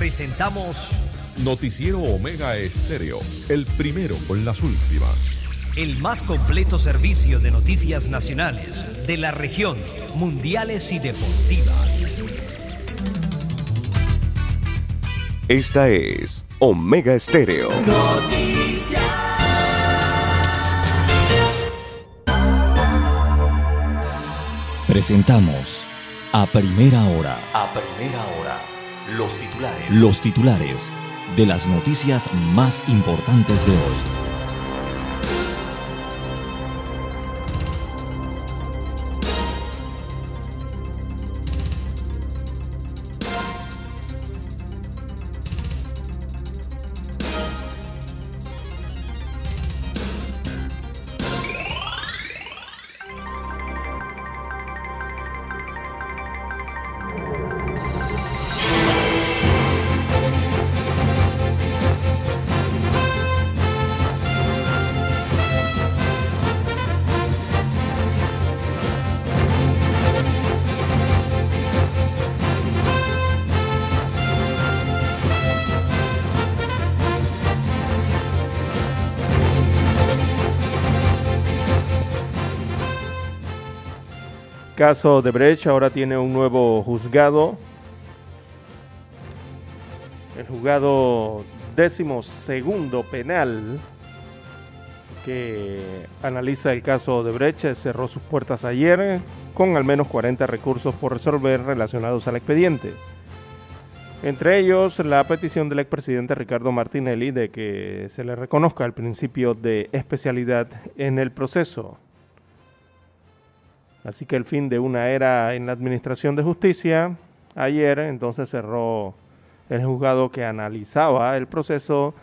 Presentamos Noticiero Omega Estéreo, el primero con las últimas. el más completo servicio de noticias nacionales, de la región, mundiales y deportivas. Esta es Omega Estéreo. Presentamos a primera hora A primera hora, los titulares. los titulares de las noticias más importantes de hoy. Caso de Brecht ahora tiene un nuevo juzgado. El juzgado décimo segundo penal que analiza el caso de Brecht cerró sus puertas ayer con al menos 40 recursos por resolver relacionados al expediente. Entre ellos, la petición del expresidente Ricardo Martinelli de que se le reconozca el principio de especialidad en el proceso. Así que el fin de una era en la Administración de Justicia, ayer entonces cerró el juzgado que analizaba el proceso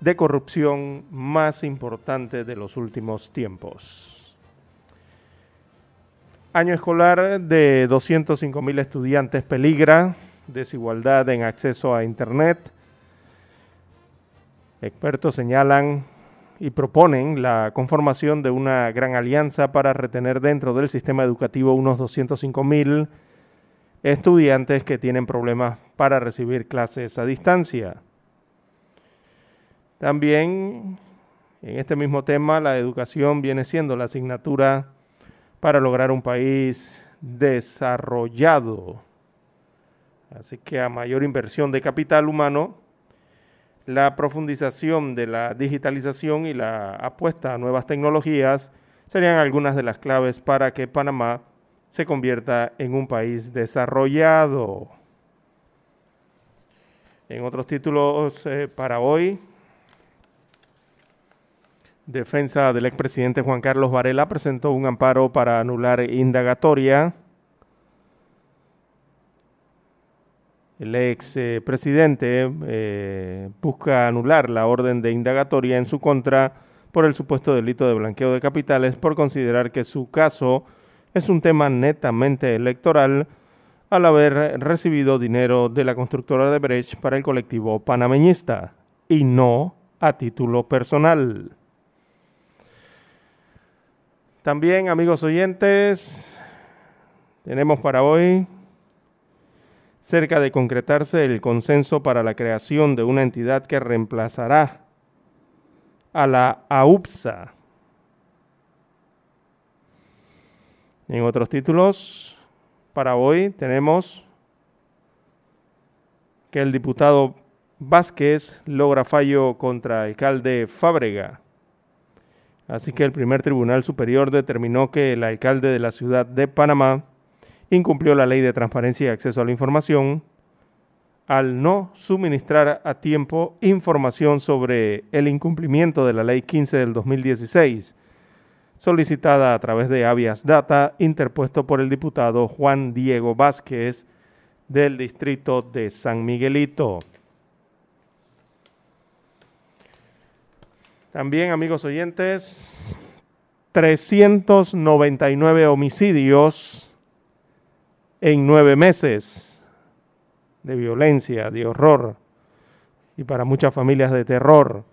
de corrupción más importante de los últimos tiempos. Año escolar de 205 mil estudiantes peligra, desigualdad en acceso a Internet. Expertos señalan y proponen la conformación de una gran alianza para retener dentro del sistema educativo unos 205 mil estudiantes que tienen problemas para recibir clases a distancia. También en este mismo tema la educación viene siendo la asignatura para lograr un país desarrollado. Así que a mayor inversión de capital humano, la profundización de la digitalización y la apuesta a nuevas tecnologías serían algunas de las claves para que Panamá se convierta en un país desarrollado. En otros títulos eh, para hoy, defensa del expresidente Juan Carlos Varela presentó un amparo para anular indagatoria. El ex eh, presidente eh, busca anular la orden de indagatoria en su contra por el supuesto delito de blanqueo de capitales por considerar que su caso es un tema netamente electoral al haber recibido dinero de la constructora de Brecht para el colectivo panameñista y no a título personal. También, amigos oyentes, tenemos para hoy cerca de concretarse el consenso para la creación de una entidad que reemplazará a la AUPSA. En otros títulos, para hoy tenemos que el diputado Vázquez logra fallo contra alcalde Fábrega. Así que el primer Tribunal Superior determinó que el alcalde de la ciudad de Panamá incumplió la ley de transparencia y acceso a la información al no suministrar a tiempo información sobre el incumplimiento de la ley 15 del 2016, solicitada a través de habeas data interpuesto por el diputado Juan Diego Vázquez del distrito de San Miguelito. También, amigos oyentes, 399 homicidios en nueve meses de violencia, de horror y para muchas familias de terror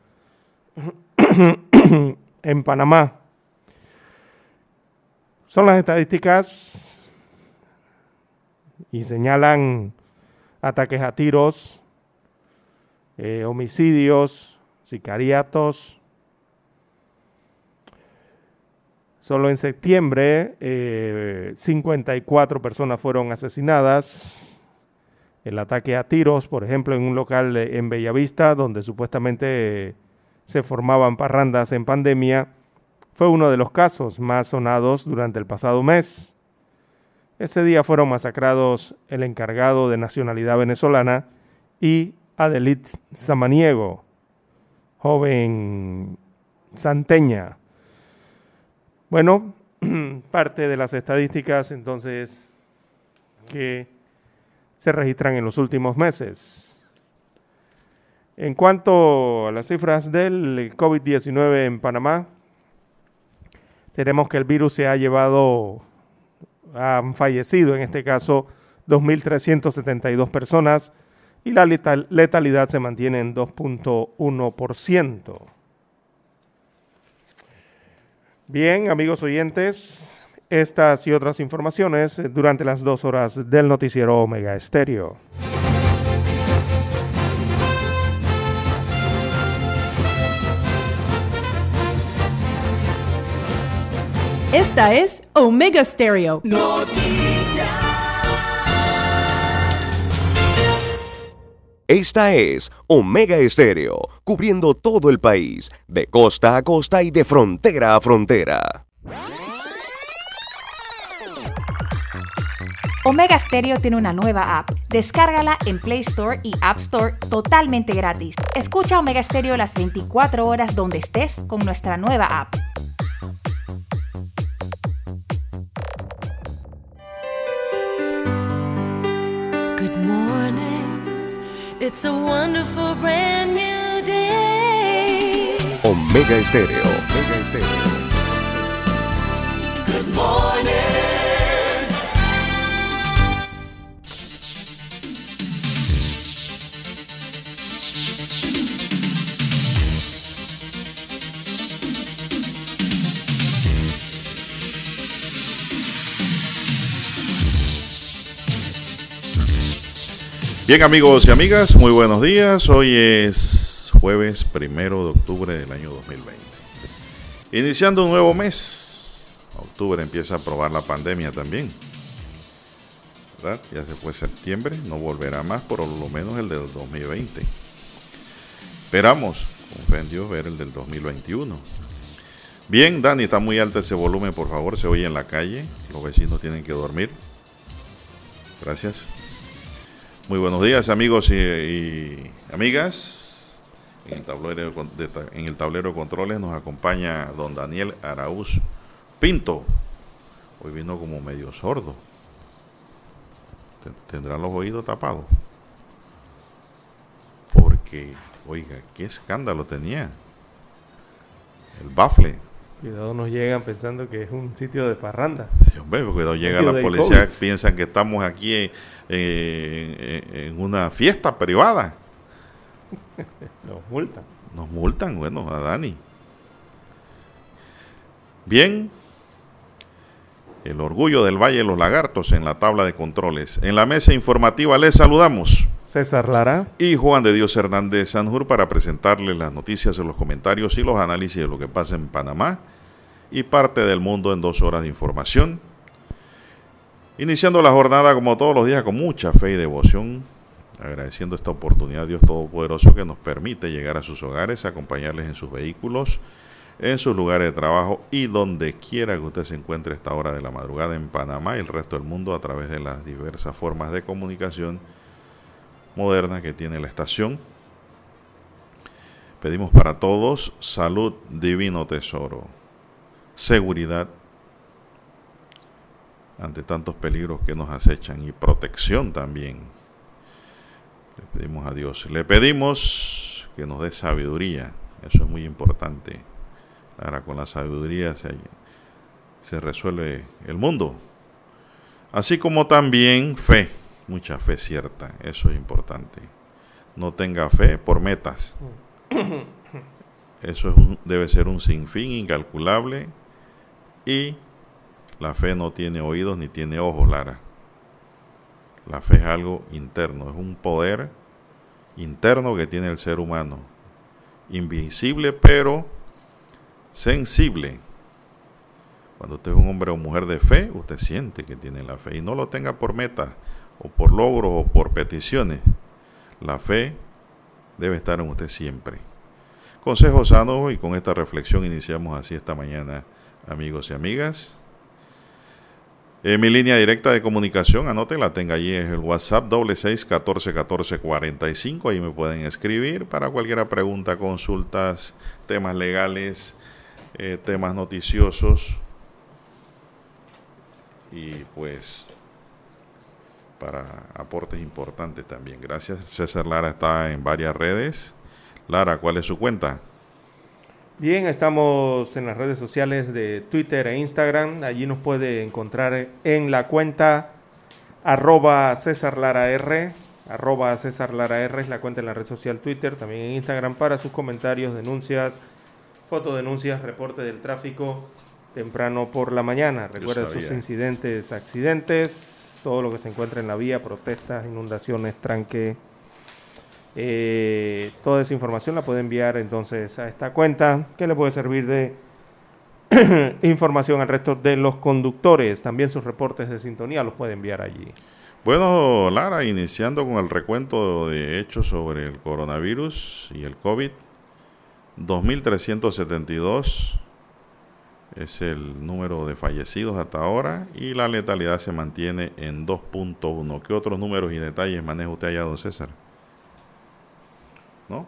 en Panamá. Son las estadísticas y señalan ataques a tiros, eh, homicidios, sicariatos. Solo en septiembre 54 eh, personas fueron asesinadas. El ataque a tiros, por ejemplo, en un local en Bellavista, donde supuestamente se formaban parrandas en pandemia, fue uno de los casos más sonados durante el pasado mes. Ese día fueron masacrados el encargado de nacionalidad venezolana y Adelit Samaniego, joven santeña. Bueno, parte de las estadísticas entonces que se registran en los últimos meses. En cuanto a las cifras del COVID-19 en Panamá, tenemos que el virus se ha llevado, han fallecido en este caso 2.372 personas y la letalidad se mantiene en 2.1%. Bien, amigos oyentes, estas y otras informaciones durante las dos horas del noticiero Omega Estéreo. Esta es Omega Stereo. Esta es Omega Estéreo, cubriendo todo el país, de costa a costa y de frontera a frontera. Omega Stereo tiene una nueva app. Descárgala en Play Store y App Store totalmente gratis. Escucha Omega Stereo las 24 horas donde estés con nuestra nueva app. It's a wonderful brand new day. Omega Estéreo. Omega Estéreo. Bien amigos y amigas, muy buenos días. Hoy es jueves primero de octubre del año 2020. Iniciando un nuevo mes. Octubre empieza a probar la pandemia también. Ya se fue septiembre, no volverá más por lo menos el del 2020. Esperamos, con fe en Dios, ver el del 2021. Bien, Dani, está muy alto ese volumen, por favor, se oye en la calle. Los vecinos tienen que dormir. Gracias. Muy buenos días amigos y, amigas. En el, tablero de, en el tablero de controles nos acompaña don Daniel Araúz Pinto. Hoy vino como medio sordo. Tendrá los oídos tapados. Porque, oiga, qué escándalo tenía. El bafle. Cuidado, nos llegan pensando que es un sitio de parranda. Sí, hombre, cuidado, llega la policía, piensan que estamos aquí en, una fiesta privada. Nos multan. Nos multan, bueno, a Dani. Bien, el orgullo del Valle de los Lagartos en la tabla de controles. En la mesa informativa les saludamos. César Lara. Y Juan de Dios Hernández Sanjur para presentarles las noticias, los comentarios y los análisis de lo que pasa en Panamá y parte del mundo en dos horas de información. Iniciando la jornada como todos los días con mucha fe y devoción, agradeciendo esta oportunidad a Dios Todopoderoso que nos permite llegar a sus hogares, acompañarles en sus vehículos, en sus lugares de trabajo y donde quiera que usted se encuentre a esta hora de la madrugada en Panamá y el resto del mundo a través de las diversas formas de comunicación moderna que tiene la estación. Pedimos para todos salud, divino tesoro seguridad ante tantos peligros que nos acechan y protección también. Le pedimos a Dios, le pedimos que nos dé sabiduría, eso es muy importante. Ahora con la sabiduría se, se resuelve el mundo. Así como también fe, mucha fe cierta, eso es importante. No tenga fe por metas. Eso debe ser un sinfín incalculable y la fe no tiene oídos ni tiene ojos, Lara. La fe es algo interno, es un poder interno que tiene el ser humano. Invisible pero sensible. Cuando usted es un hombre o mujer de fe, usted siente que tiene la fe y no lo tenga por meta o por logro o por peticiones. La fe debe estar en usted siempre. Consejo sano y con esta reflexión iniciamos así esta mañana, amigos y amigas. Eh, mi línea directa de comunicación, la tenga allí, es el WhatsApp doble seis catorce catorce cuarenta y cinco. Ahí me pueden escribir para cualquier pregunta, consultas, temas legales, eh, temas noticiosos y pues para aportes importantes también. Gracias. César Lara está en varias redes. Lara, ¿cuál es su cuenta? Bien, estamos en las redes sociales de Twitter e Instagram. Allí nos puede encontrar en la cuenta arroba César Lara R. Arroba César Lara R es la cuenta en la red social Twitter, también en Instagram para sus comentarios, denuncias, fotodenuncias, reporte del tráfico temprano por la mañana. Recuerda sus incidentes, accidentes, todo lo que se encuentra en la vía, protestas, inundaciones, tranque eh, toda esa información la puede enviar entonces a esta cuenta que le puede servir de información al resto de los conductores. También sus reportes de sintonía los puede enviar allí. Bueno, Lara, iniciando con el recuento de hechos sobre el coronavirus y el COVID, 2.372 es el número de fallecidos hasta ahora y la letalidad se mantiene en 2.1. ¿Qué otros números y detalles maneja usted allá, don César? ¿no?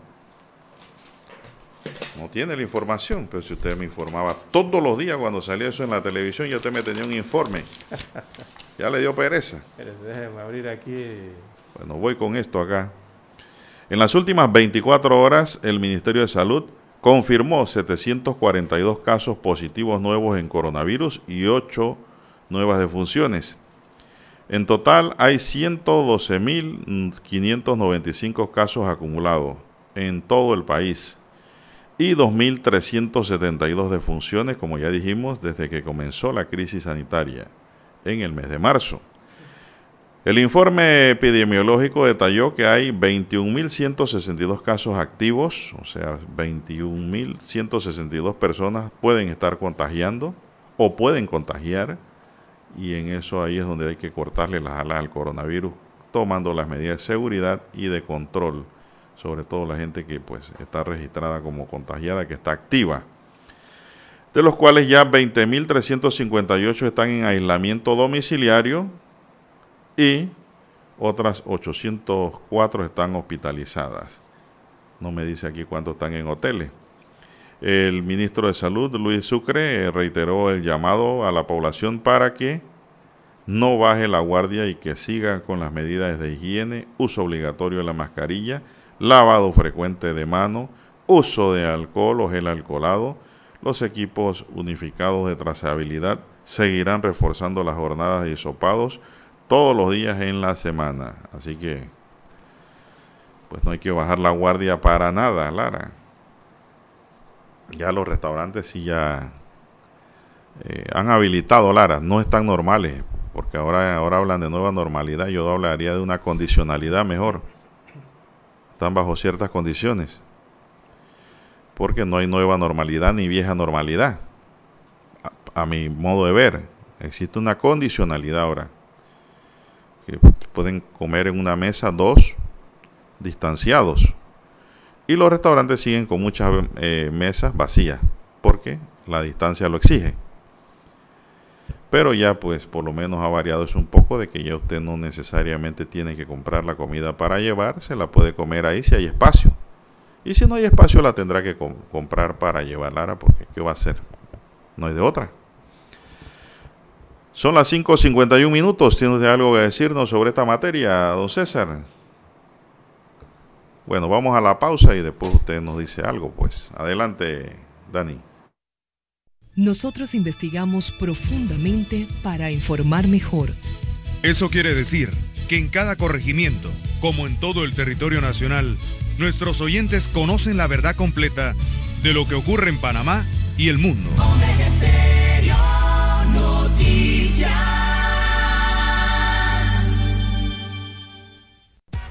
No tiene la información, pero si usted me informaba todos los días cuando salía eso en la televisión, ya usted me tenía un informe. ya le dio pereza. Déjeme abrir aquí. Bueno, voy con esto acá. En las últimas 24 horas, el Ministerio de Salud confirmó 742 casos positivos nuevos en coronavirus y 8 nuevas defunciones. En total hay 112.595 casos acumulados en todo el país y 2.372 defunciones, como ya dijimos, desde que comenzó la crisis sanitaria en el mes de marzo. El informe epidemiológico detalló que hay 21.162 casos activos, o sea, 21.162 personas pueden estar contagiando o pueden contagiar, y en eso ahí es donde hay que cortarle las alas al coronavirus, tomando las medidas de seguridad y de control sobre todo la gente que pues está registrada como contagiada, que está activa, de los cuales ya 20.358 están en aislamiento domiciliario y otras 804 están hospitalizadas. No me dice aquí cuántos están en hoteles. El ministro de Salud, Luis Sucre, reiteró el llamado a la población para que no baje la guardia y que siga con las medidas de higiene, uso obligatorio de la mascarilla, lavado frecuente de mano, uso de alcohol o gel alcoholado. Los equipos unificados de trazabilidad seguirán reforzando las jornadas de hisopados todos los días en la semana. Así que, pues no hay que bajar la guardia para nada, Lara. Ya los restaurantes sí ya eh, han habilitado, Lara, no están normales, porque ahora, ahora hablan de nueva normalidad. Yo hablaría de una condicionalidad mejor están bajo ciertas condiciones. Porque no hay nueva normalidad ni vieja normalidad. A, mi modo de ver, existe una condicionalidad ahora. Que pueden comer en una mesa dos distanciados. Y los restaurantes siguen con muchas eh, mesas vacías. Porque la distancia lo exige pero ya pues por lo menos ha variado eso un poco de que ya usted no necesariamente tiene que comprar la comida para llevar, se la puede comer ahí si hay espacio. Y si no hay espacio la tendrá que comprar para llevarla, porque ¿qué va a hacer? No hay de otra. Son las 5.51 minutos. ¿Tiene usted algo que decirnos sobre esta materia, don César? Bueno, vamos a la pausa y después usted nos dice algo, pues. Adelante, Dani. Nosotros investigamos profundamente para informar mejor. Eso quiere decir que en cada corregimiento, como en todo el territorio nacional, nuestros oyentes conocen la verdad completa de lo que ocurre en Panamá y el mundo.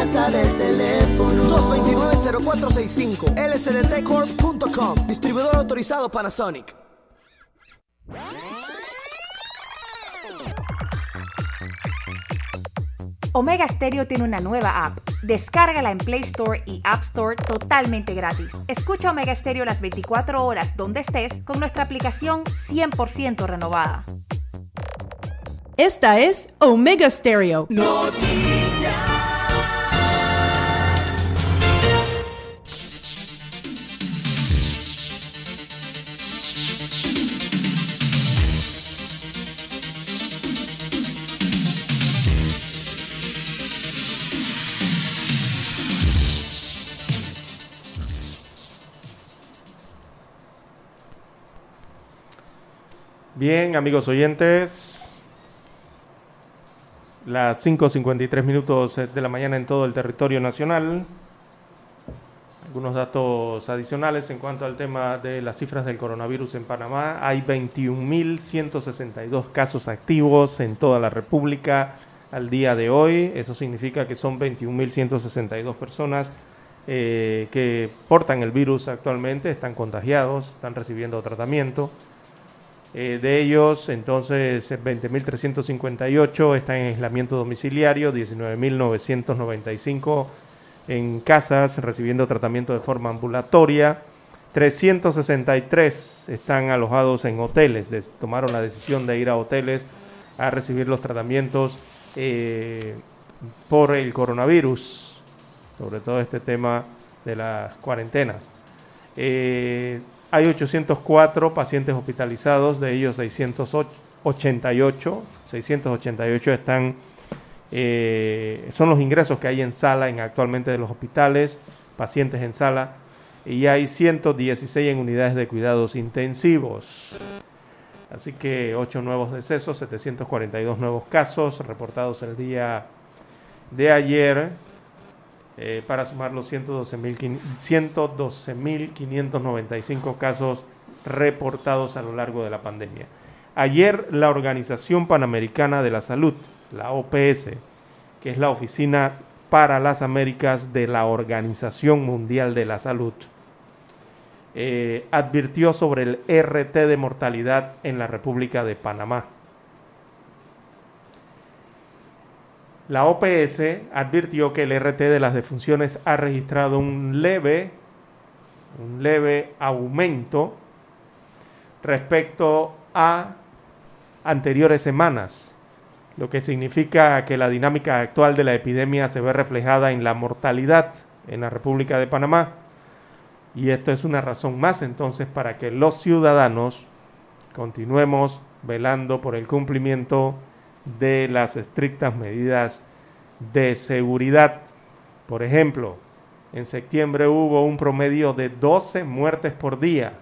Casa del teléfono. 229-0465 lsdtcorp.com Distribuidor autorizado Panasonic. Omega Stereo tiene una nueva app. Descárgala en Play Store y App Store totalmente gratis. Escucha Omega Stereo las 24 horas donde estés con nuestra aplicación 100% renovada. Esta es Omega Stereo. Bien, amigos oyentes, las 5.53 minutos de la mañana en todo el territorio nacional. Algunos datos adicionales en cuanto al tema de las cifras del coronavirus en Panamá. Hay 21.162 casos activos en toda la República al día de hoy. Eso significa que son 21.162 personas eh, que portan el virus actualmente, están contagiados, están recibiendo tratamiento. Eh, de ellos, entonces, 20.358 están en aislamiento domiciliario, 19.995 en casas recibiendo tratamiento de forma ambulatoria, 363 están alojados en hoteles, tomaron la decisión de ir a hoteles a recibir los tratamientos eh, por el coronavirus, sobre todo este tema de las cuarentenas. Eh, hay 804 pacientes hospitalizados, de ellos 688, 688 están, eh, son los ingresos que hay en sala en actualmente de los hospitales, pacientes en sala, y hay 116 en unidades de cuidados intensivos. Así que 8 nuevos decesos, 742 nuevos casos reportados el día de ayer. Eh, para sumar los 112.595 casos reportados a lo largo de la pandemia. Ayer la Organización Panamericana de la Salud, la OPS, que es la Oficina para las Américas de la Organización Mundial de la Salud, eh, advirtió sobre el RT de mortalidad en la República de Panamá. La OPS advirtió que el RT de las defunciones ha registrado un leve, un leve aumento respecto a anteriores semanas, lo que significa que la dinámica actual de la epidemia se ve reflejada en la mortalidad en la República de Panamá. Y esto es una razón más entonces para que los ciudadanos continuemos velando por el cumplimiento de las estrictas medidas de seguridad. Por ejemplo, en septiembre hubo un promedio de 12 muertes por día.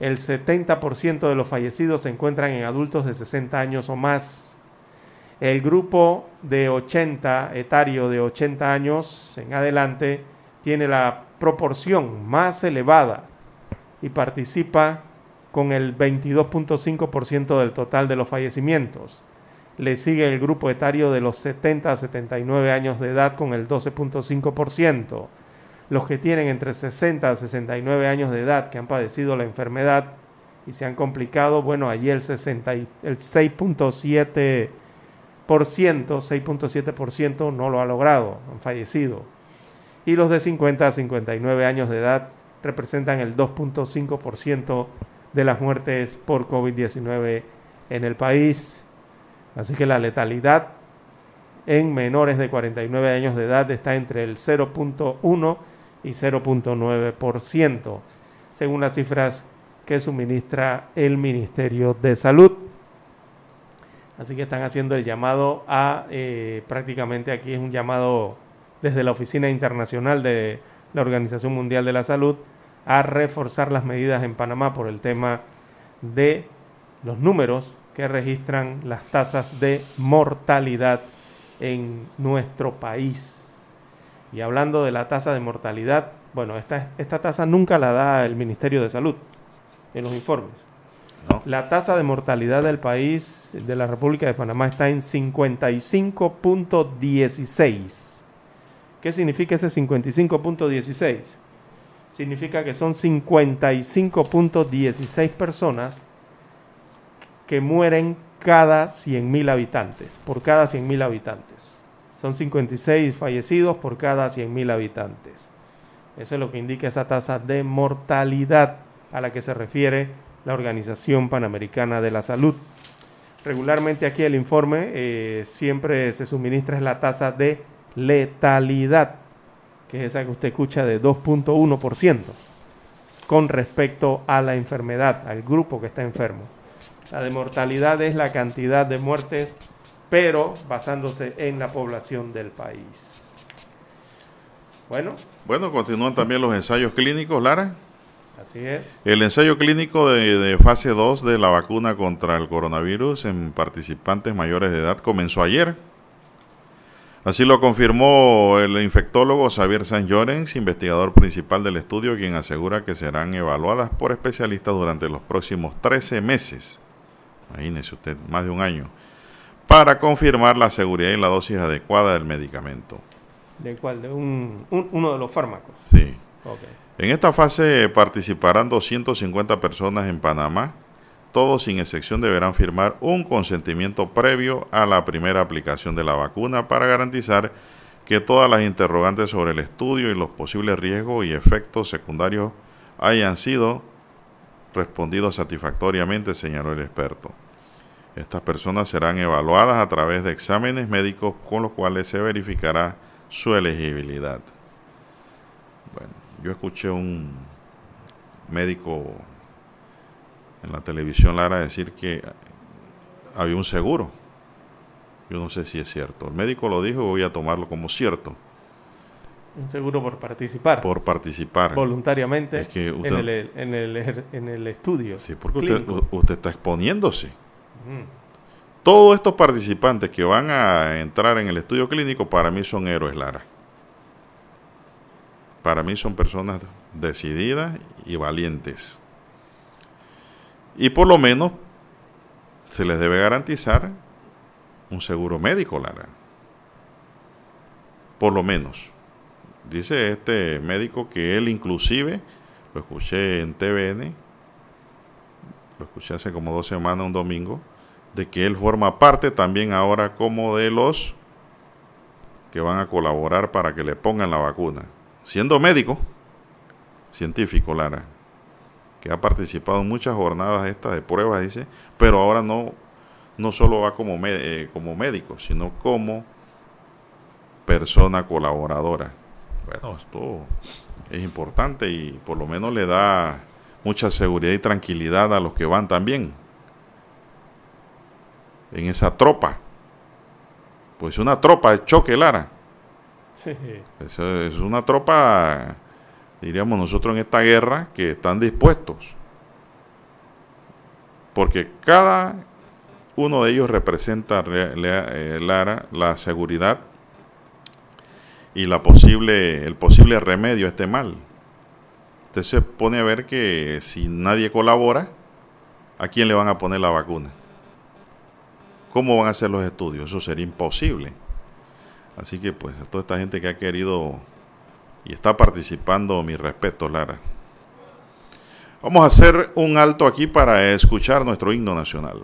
El 70% de los fallecidos se encuentran en adultos de 60 años o más. El grupo de 80, etario de 80 años en adelante, tiene la proporción más elevada y participa con el 22.5% del total de los fallecimientos. Le sigue el grupo etario de los 70 a 79 años de edad con el 12.5%. Los que tienen entre 60 a 69 años de edad que han padecido la enfermedad y se han complicado, bueno, allí el, el 6.7% 6.7% no lo ha logrado, han fallecido. Y los de 50 a 59 años de edad representan el 2.5% de las muertes por COVID-19 en el país. Así que la letalidad en menores de 49 años de edad está entre el 0.1 y 0.9%, según las cifras que suministra el Ministerio de Salud. Así que están haciendo el llamado a, eh, prácticamente aquí es un llamado desde la Oficina Internacional de la Organización Mundial de la Salud, a reforzar las medidas en Panamá por el tema de los números que registran las tasas de mortalidad en nuestro país. Y hablando de la tasa de mortalidad, bueno, esta, esta tasa nunca la da el Ministerio de Salud en los informes. La tasa de mortalidad del país, de la República de Panamá, está en 55.16. ¿Qué significa ese 55.16? Significa que son 55.16 personas que mueren cada 100.000 habitantes, por cada 100.000 habitantes. Son 56 fallecidos por cada 100.000 habitantes. Eso es lo que indica esa tasa de mortalidad a la que se refiere la Organización Panamericana de la Salud. Regularmente aquí el informe eh, siempre se suministra la tasa de letalidad, que es esa que usted escucha de 2.1% con respecto a la enfermedad, al grupo que está enfermo. La de mortalidad es la cantidad de muertes, pero basándose en la población del país. Bueno. Bueno, continúan también los ensayos clínicos, Lara. Así es. El ensayo clínico de, de, fase 2 de la vacuna contra el coronavirus en participantes mayores de edad comenzó ayer. Así lo confirmó el infectólogo Xavier San Llorens, investigador principal del estudio, quien asegura que serán evaluadas por especialistas durante los próximos 13 meses. Imagínese usted, más de un año, para confirmar la seguridad y la dosis adecuada del medicamento. ¿De cuál? ¿De un, uno de los fármacos? Sí. En esta fase participarán 250 personas en Panamá, todos sin excepción deberán firmar un consentimiento previo a la primera aplicación de la vacuna para garantizar que todas las interrogantes sobre el estudio y los posibles riesgos y efectos secundarios hayan sido respondidos satisfactoriamente, señaló el experto. Estas personas serán evaluadas a través de exámenes médicos con los cuales se verificará su elegibilidad. Bueno, yo escuché un médico en la televisión Lara decir que había un seguro. Yo no sé si es cierto. El médico lo dijo y voy a tomarlo como cierto. Un seguro por participar. Por participar. Voluntariamente en, el, en, el, en, el, estudio. Sí, porque usted, usted, está exponiéndose. Todos estos participantes que van a entrar en el estudio clínico para mí son héroes, Lara. Para mí son personas decididas y valientes. Y por lo menos se les debe garantizar un seguro médico, Lara. Por lo menos. Dice este médico que él inclusive, lo escuché en TVN, lo escuché hace como dos semanas, un domingo, de que él forma parte también ahora como de los que van a colaborar para que le pongan la vacuna. Siendo médico, científico, Lara que ha participado en muchas jornadas estas de pruebas, dice, pero ahora no, no solo va como, eh, como médico, sino como persona colaboradora. Bueno, esto es importante y por lo menos le da mucha seguridad y tranquilidad a los que van también en esa tropa. Pues una tropa de choque, Lara. Sí. es una tropa diríamos nosotros en esta guerra, que están dispuestos. Porque cada uno de ellos representa, eh, Lara, la seguridad y la posible, el posible remedio a este mal. Usted se pone a ver que si nadie colabora, ¿a quién le van a poner la vacuna? ¿Cómo van a hacer los estudios? Eso sería imposible. Así que pues a toda esta gente que ha querido y está participando, mi respeto, Lara. Vamos a hacer un alto aquí para escuchar nuestro himno nacional.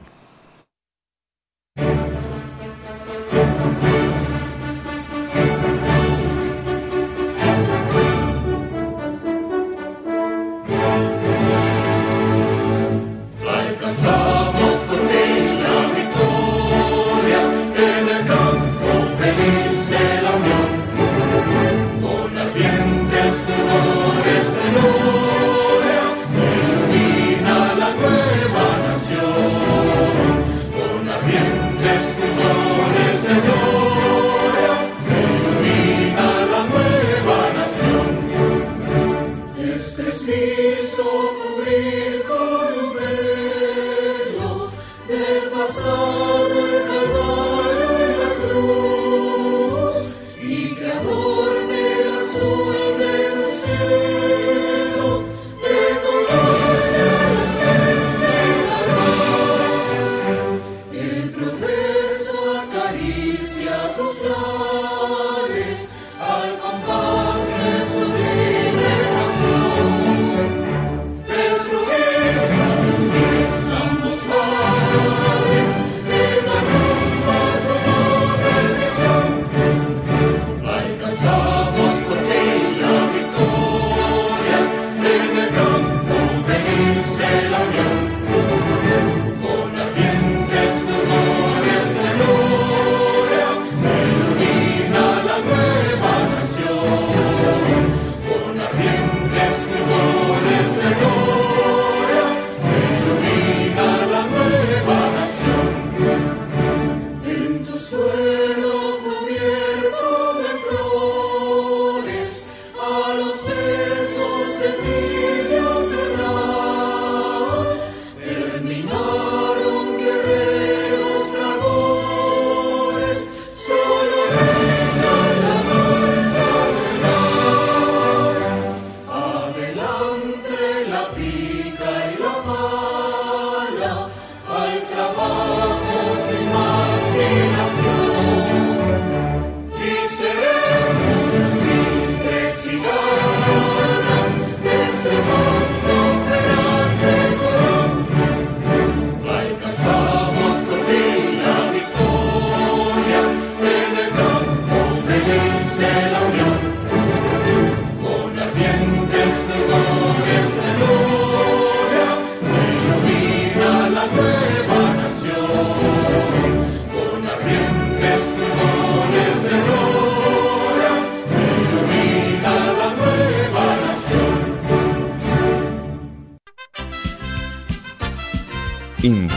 down.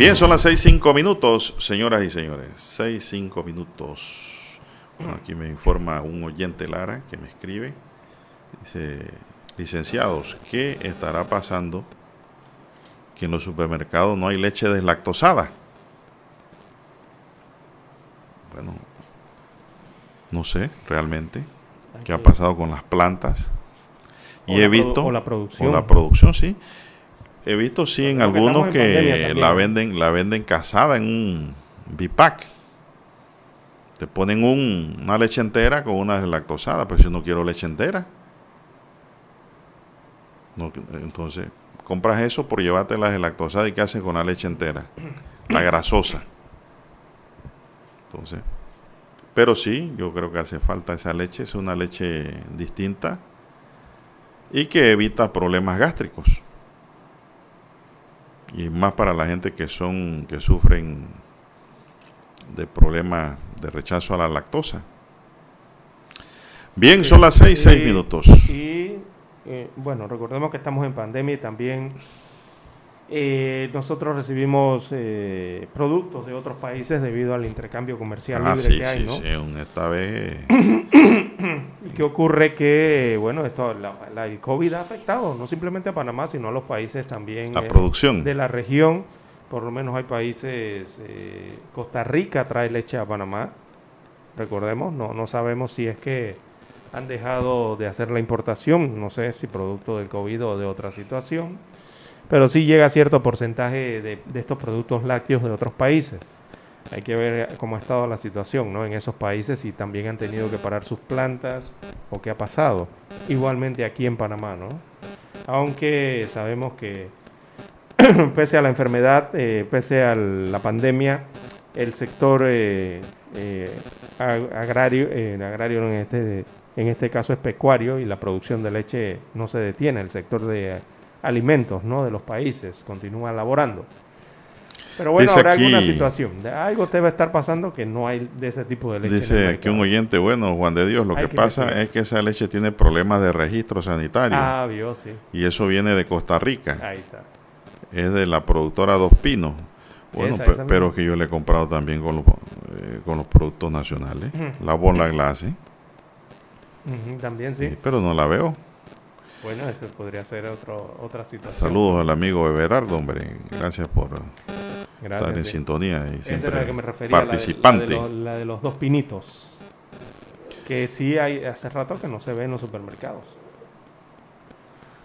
Bien, son las 6-5 minutos, señoras y señores. 6-5 minutos. Bueno, aquí me informa un oyente Lara que me escribe. Dice, licenciados, ¿qué estará pasando que en los supermercados no hay leche deslactosada? Bueno, no sé realmente qué ha pasado con las plantas. Y he visto... o la producción. o la producción, sí. He visto, sí, en que algunos en que la venden, la venden casada en un bipac. Te ponen un- una leche entera con una lactosada, pero yo no quiero leche entera. No, entonces, compras eso por llevarte la lactosada y qué haces con la leche entera, la grasosa. Entonces, pero sí, yo creo que hace falta esa leche, es una leche distinta y que evita problemas gástricos. Y más para la gente que son que sufren de problemas de rechazo a la lactosa. Bien, son las seis, seis Y- minutos. Y eh, bueno, recordemos que estamos en pandemia y también eh, nosotros recibimos eh, productos de otros países debido al intercambio comercial Ah, libre sí, que hay, sí, ¿no? sí, un- esta vez ¿Y qué ocurre? Que, bueno, esto, la, la- el COVID ha afectado no simplemente a Panamá, sino a los países también La eh, producción. de la región. Por lo menos hay países, eh, Costa Rica trae leche a Panamá, recordemos, no, no sabemos si es que han dejado de hacer la importación, no sé si producto del COVID o de otra situación, pero sí llega cierto porcentaje de, estos productos lácteos de otros países. Hay que ver cómo ha estado la situación ¿no? en esos países y también han tenido que parar sus plantas o qué ha pasado. Igualmente aquí en Panamá, ¿no? Aunque sabemos que pese a la enfermedad, eh, pese a la pandemia, el sector eh, eh, ag- agrario, eh, agrario en este, en este caso es pecuario y la producción de leche no se detiene, el sector de alimentos ¿no? de los países continúa laborando. Pero bueno, Dice habrá alguna aquí- situación. De- Algo debe estar pasando que no hay de ese tipo de leche. Dice que un oyente, bueno, Juan de Dios, lo Hay que que pasa es que esa leche tiene problemas de registro sanitario. Ah, vio, sí. Y eso viene de Costa Rica. Ahí está. Es de la productora Dos Pinos. Bueno, Esa, pe- esa pero misma. que yo le he comprado también con los, eh, con los productos nacionales. La bola glase. Ujú, también sí. Sí, pero no la veo. Bueno, eso podría ser otro, otra situación. Saludos al amigo Everardo, hombre. Gracias por Gracias, estar en sí. sintonía y Esa era siempre la que me refería, la de- participante. La de, los, la de los dos pinitos. Que sí hay hace rato que no se ve en los supermercados.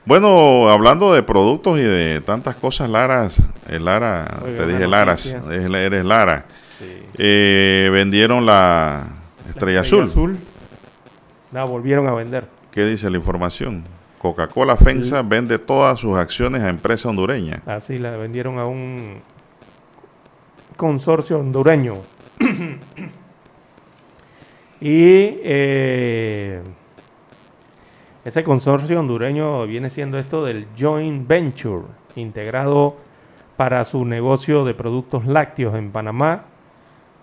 Bueno, hablando de productos y de tantas cosas, Laras, eh, Lara, Oiga, te dije Laras, eres Lara. Sí. Eh, vendieron la estrella, La azul. La volvieron a vender. ¿Qué dice la información? Coca-Cola FENSA vende todas sus acciones a empresa hondureña. Así la vendieron a un consorcio hondureño. y eh, ese consorcio hondureño viene siendo esto del joint venture, integrado para su negocio de productos lácteos en Panamá.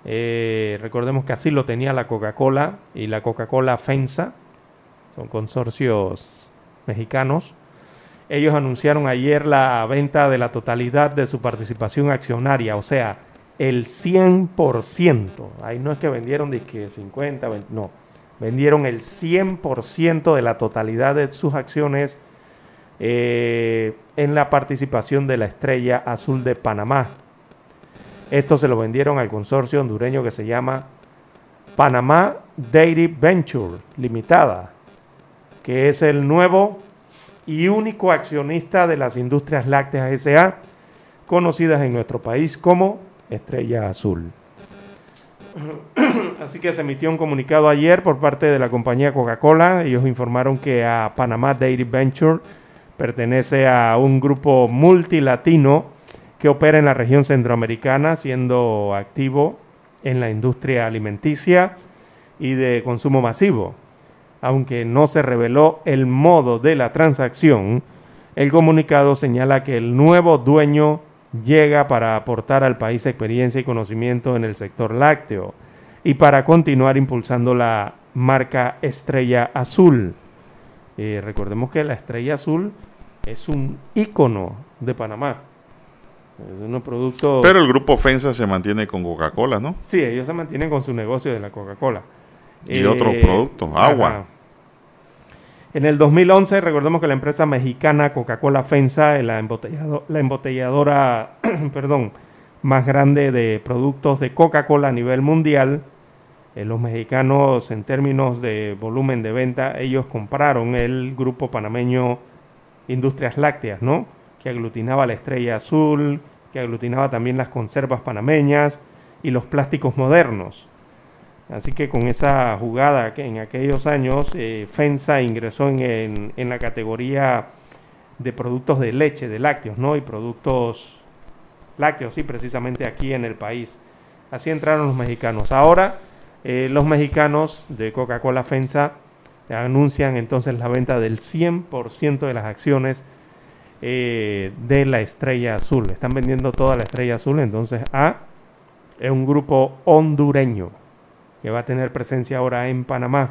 Eh, recordemos que así lo tenía la Coca-Cola y la Coca-Cola FENSA, son consorcios mexicanos. Ellos anunciaron ayer la venta de la totalidad de su participación accionaria, o sea, el 100%. Ahí no es que vendieron de que 50, 20, no. Vendieron el 100% de la totalidad de sus acciones eh, en la participación de la Estrella Azul de Panamá. Esto se lo vendieron al consorcio hondureño que se llama Panamá Dairy Venture Limitada, que es el nuevo y único accionista de las industrias lácteas SA, conocidas en nuestro país como Estrella Azul. Así que se emitió un comunicado ayer por parte de la compañía Coca-Cola. Ellos informaron que a Panamá Dairy Venture Pertenece a un grupo multilatino que opera en la región centroamericana, siendo activo en la industria alimenticia y de consumo masivo. Aunque no se reveló el modo de la transacción, el comunicado señala que el nuevo dueño llega para aportar al país experiencia y conocimiento en el sector lácteo y para continuar impulsando la marca Estrella Azul. Eh, recordemos que la Estrella Azul es un ícono de Panamá. Es un producto... Pero el grupo FENSA se mantiene con Coca-Cola, ¿no? Sí, ellos se mantienen con su negocio de la Coca-Cola. Y eh, otros productos, agua. En el 2011, recordemos que la empresa mexicana Coca-Cola FENSA, la, la embotelladora más grande de productos de Coca-Cola a nivel mundial, eh, los mexicanos en términos de volumen de venta, ellos compraron el grupo panameño Industrias Lácteas, ¿no? Que aglutinaba la estrella azul, que aglutinaba también las conservas panameñas y los plásticos modernos. Así que con esa jugada que en aquellos años eh, FENSA ingresó en, la categoría de productos de leche, de lácteos, ¿no? Y productos lácteos, sí, precisamente aquí en el país. Así entraron los mexicanos. Ahora eh, los mexicanos de Coca-Cola FENSA anuncian entonces la venta del 100% de las acciones eh, de la Estrella Azul. Están vendiendo toda la Estrella Azul entonces a un grupo hondureño que va a tener presencia ahora en Panamá.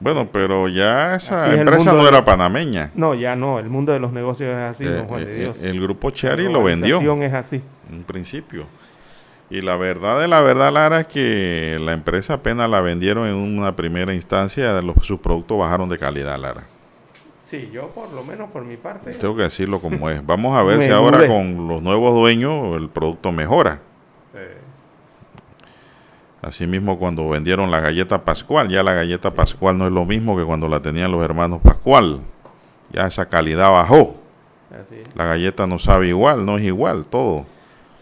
Bueno, pero ya esa empresa no era panameña. No, ya no. El mundo de los negocios es así, don Juan de eh, Dios. El grupo Cherry lo vendió. La es así. En principio. Y la verdad de la verdad, Lara, es que la empresa apenas la vendieron en una primera instancia, los, sus productos bajaron de calidad, Lara. Sí, yo por lo menos por mi parte. Tengo que decirlo como es. Vamos a ver si ahora con los nuevos dueños el producto mejora. Asimismo, cuando vendieron la galleta Pascual, ya la galleta Pascual no es lo mismo que cuando la tenían los hermanos Pascual. Ya esa calidad bajó. La galleta no sabe igual, no es igual, todo.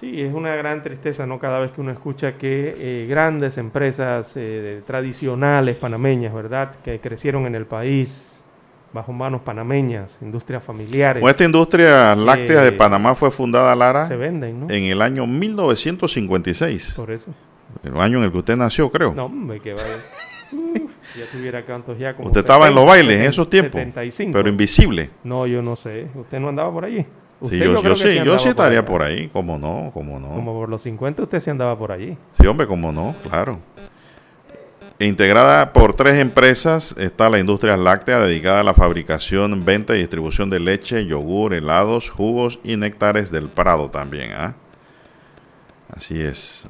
Sí, es una gran tristeza, ¿no? Cada vez que uno escucha que eh, grandes empresas eh, tradicionales panameñas, ¿verdad? Que crecieron en el país bajo manos panameñas, industrias familiares. esta industria láctea de eh, Panamá fue fundada, Lara, se venden, ¿no? en el año 1956. Por eso. El año en el que usted nació, creo. No, hombre, que vaya. ya tuviera cantos ya como Usted estaba en los bailes en esos tiempos, pero invisible. No, yo no sé. ¿Usted no andaba por allí? Sí, yo, yo, sí, yo sí estaría por ahí, como no, como no. Como por los 50 usted sí andaba por allí. Sí, hombre, como no, claro. Integrada por tres empresas está la industria láctea dedicada a la fabricación, venta y distribución de leche, yogur, helados, jugos y néctares del Prado también. ¿ah? Así es.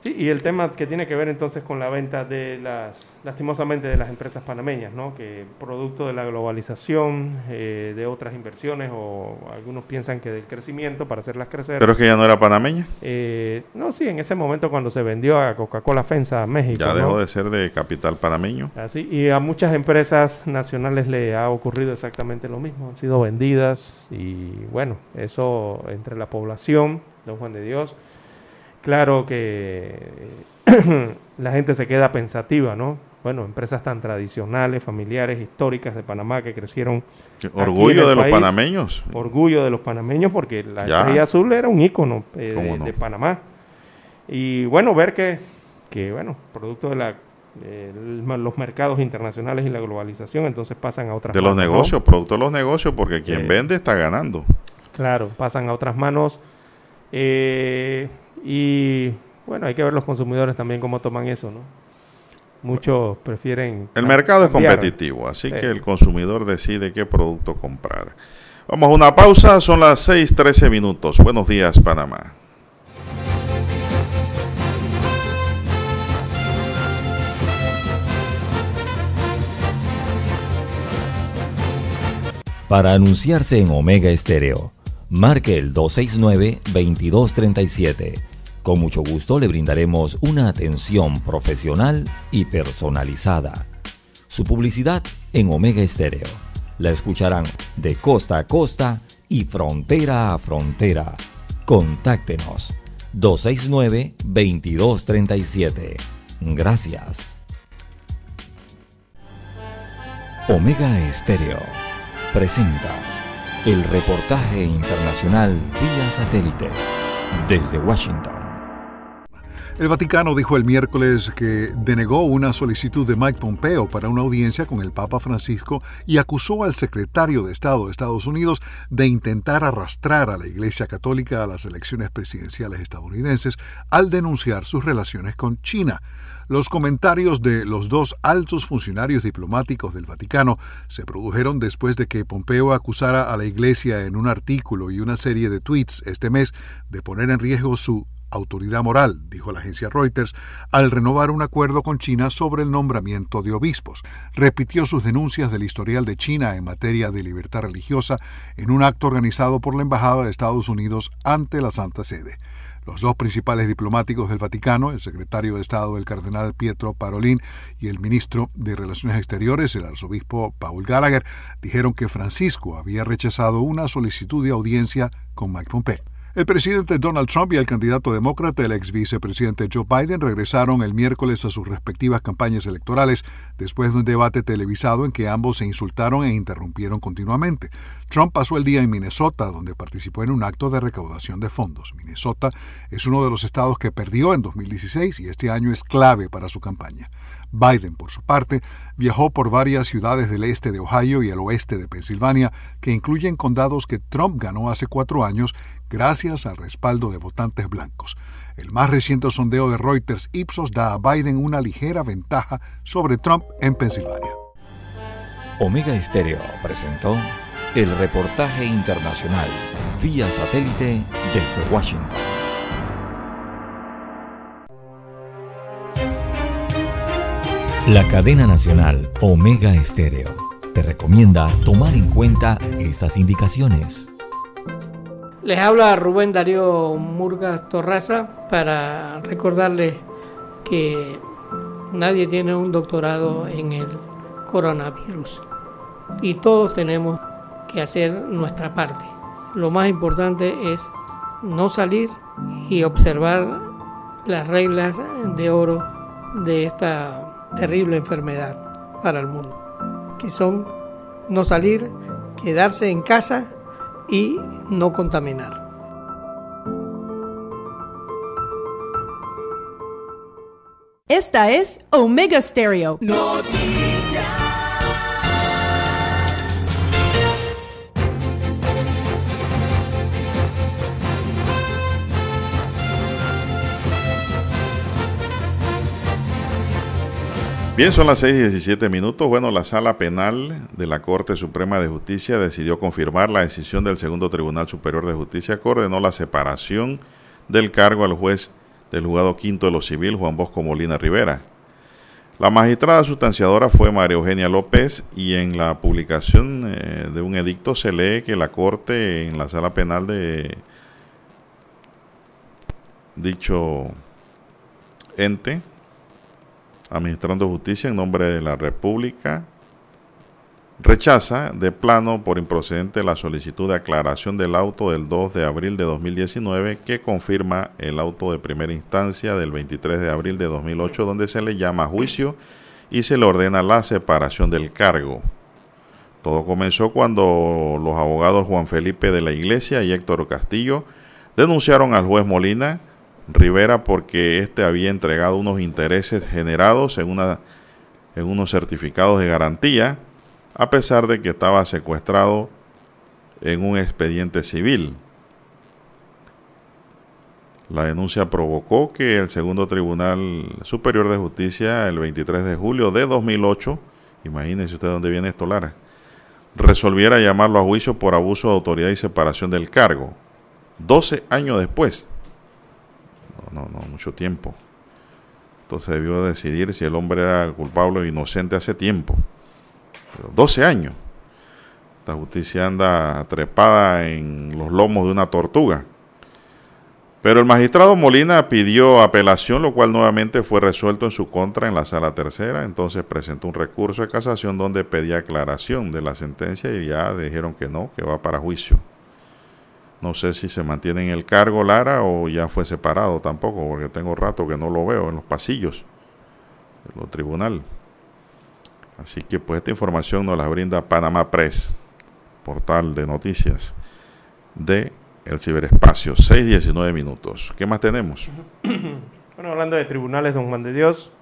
Sí, y el tema que tiene que ver entonces con la venta de las, lastimosamente, de las empresas panameñas, ¿no? Que producto de la globalización, eh, de otras inversiones, o algunos piensan que del crecimiento para hacerlas crecer. ¿Pero es que ya no era panameña? Eh, no, sí, en ese momento cuando se vendió a Coca-Cola FENSA a México. Ya dejó de ser de capital panameño. Así, y a muchas empresas nacionales le ha ocurrido exactamente lo mismo. Han sido vendidas y, bueno, eso entre la población, don Juan de Dios Claro que la gente se queda pensativa, ¿no? Bueno, empresas tan tradicionales, familiares, históricas de Panamá que crecieron. Orgullo de los panameños. Orgullo de los panameños porque la Estrella Azul era un ícono eh, de, Panamá. Y bueno, ver que, que bueno, producto de la, los mercados internacionales y la globalización, entonces pasan a otras De los negocios, producto de los negocios, porque quien eh, vende está ganando. Claro, pasan a otras manos. Eh, y bueno, hay que ver los consumidores también cómo toman eso, ¿no? Muchos prefieren... El mercado es competitivo, así que el consumidor decide qué producto comprar. Vamos a una pausa, son las 6:13 minutos. Buenos días, Panamá. Para anunciarse en Omega Estéreo, marque el 269-2237 con mucho gusto le brindaremos una atención profesional y personalizada. Su publicidad en Omega Estéreo. La escucharán de costa a costa y frontera a frontera. Contáctenos 269-2237. Gracias. Omega Estéreo presenta el reportaje internacional vía satélite desde Washington. El Vaticano dijo el miércoles que denegó una solicitud de Mike Pompeo para una audiencia con el Papa Francisco y acusó al secretario de Estado de Estados Unidos de intentar arrastrar a la Iglesia Católica a las elecciones presidenciales estadounidenses al denunciar sus relaciones con China. Los comentarios de los dos altos funcionarios diplomáticos del Vaticano se produjeron después de que Pompeo acusara a la Iglesia en un artículo y una serie de tweets este mes de poner en riesgo su autoridad moral, dijo la agencia Reuters, al renovar un acuerdo con China sobre el nombramiento de obispos. Repitió sus denuncias del historial de China en materia de libertad religiosa en un acto organizado por la Embajada de Estados Unidos ante la Santa Sede. Los dos principales diplomáticos del Vaticano, el secretario de Estado, el cardenal Pietro Parolin, y el ministro de Relaciones Exteriores, el arzobispo Paul Gallagher, dijeron que Francisco había rechazado una solicitud de audiencia con Mike Pompeo. El presidente Donald Trump y el candidato demócrata, el ex vicepresidente Joe Biden, regresaron el miércoles a sus respectivas campañas electorales después de un debate televisado en que ambos se insultaron e interrumpieron continuamente. Trump pasó el día en Minnesota, donde participó en un acto de recaudación de fondos. Minnesota es uno de los estados que perdió en 2016 y este año es clave para su campaña. Biden, por su parte, viajó por varias ciudades del este de Ohio y el oeste de Pensilvania, que incluyen condados que Trump ganó hace cuatro años gracias al respaldo de votantes blancos. El más reciente sondeo de Reuters Ipsos da a Biden una ligera ventaja sobre Trump en Pensilvania. Omega Estéreo presentó el reportaje internacional vía satélite desde Washington. La cadena nacional Omega Estéreo te recomienda tomar en cuenta estas indicaciones. Les habla Rubén Darío Murgas Torraza para recordarles que nadie tiene un doctorado en el coronavirus y todos tenemos que hacer nuestra parte. Lo más importante es no salir y observar las reglas de oro de esta terrible enfermedad para el mundo, que son no salir, quedarse en casa y no contaminar. Esta es Omega Stereo. Bien, son las 6 y 17 minutos. Bueno, la sala penal de la Corte Suprema de Justicia decidió confirmar la decisión del segundo Tribunal Superior de Justicia que la separación del cargo al juez del juzgado quinto de lo civil, Juan Bosco Molina Rivera. La magistrada sustanciadora fue María Eugenia López y en la publicación eh, de un edicto se lee que la Corte en la sala penal de dicho ente administrando justicia en nombre de la República, rechaza de plano por improcedente la solicitud de aclaración del auto del 2 de abril de 2019 que confirma el auto de primera instancia del 23 de abril de 2008 donde se le llama juicio y se le ordena la separación del cargo. Todo comenzó cuando los abogados Juan Felipe de la Iglesia y Héctor Castillo denunciaron al juez Molina Rivera porque éste había entregado unos intereses generados en, una, en unos certificados de garantía, a pesar de que estaba secuestrado en un expediente civil. La denuncia provocó que el segundo Tribunal Superior de Justicia, el 23 de julio de 2008, imagínense usted dónde viene esto, Lara, resolviera llamarlo a juicio por abuso de autoridad y separación del cargo. 12 años después, no, no, mucho tiempo. Entonces debió decidir si el hombre era culpable o inocente hace tiempo. Pero 12 años. La justicia anda trepada en los lomos de una tortuga. Pero el magistrado Molina pidió apelación, lo cual nuevamente fue resuelto en su contra en la sala tercera. Entonces presentó un recurso de casación donde pedía aclaración de la sentencia y ya dijeron que no, que va para juicio. No sé si se mantiene en el cargo Lara o ya fue separado tampoco, porque tengo rato que no lo veo en los pasillos del tribunal. Así que pues esta información nos la brinda Panamá Press. portal de noticias de el ciberespacio. 6.19 minutos. ¿Qué más tenemos? Bueno, hablando de tribunales, don Juan de Dios,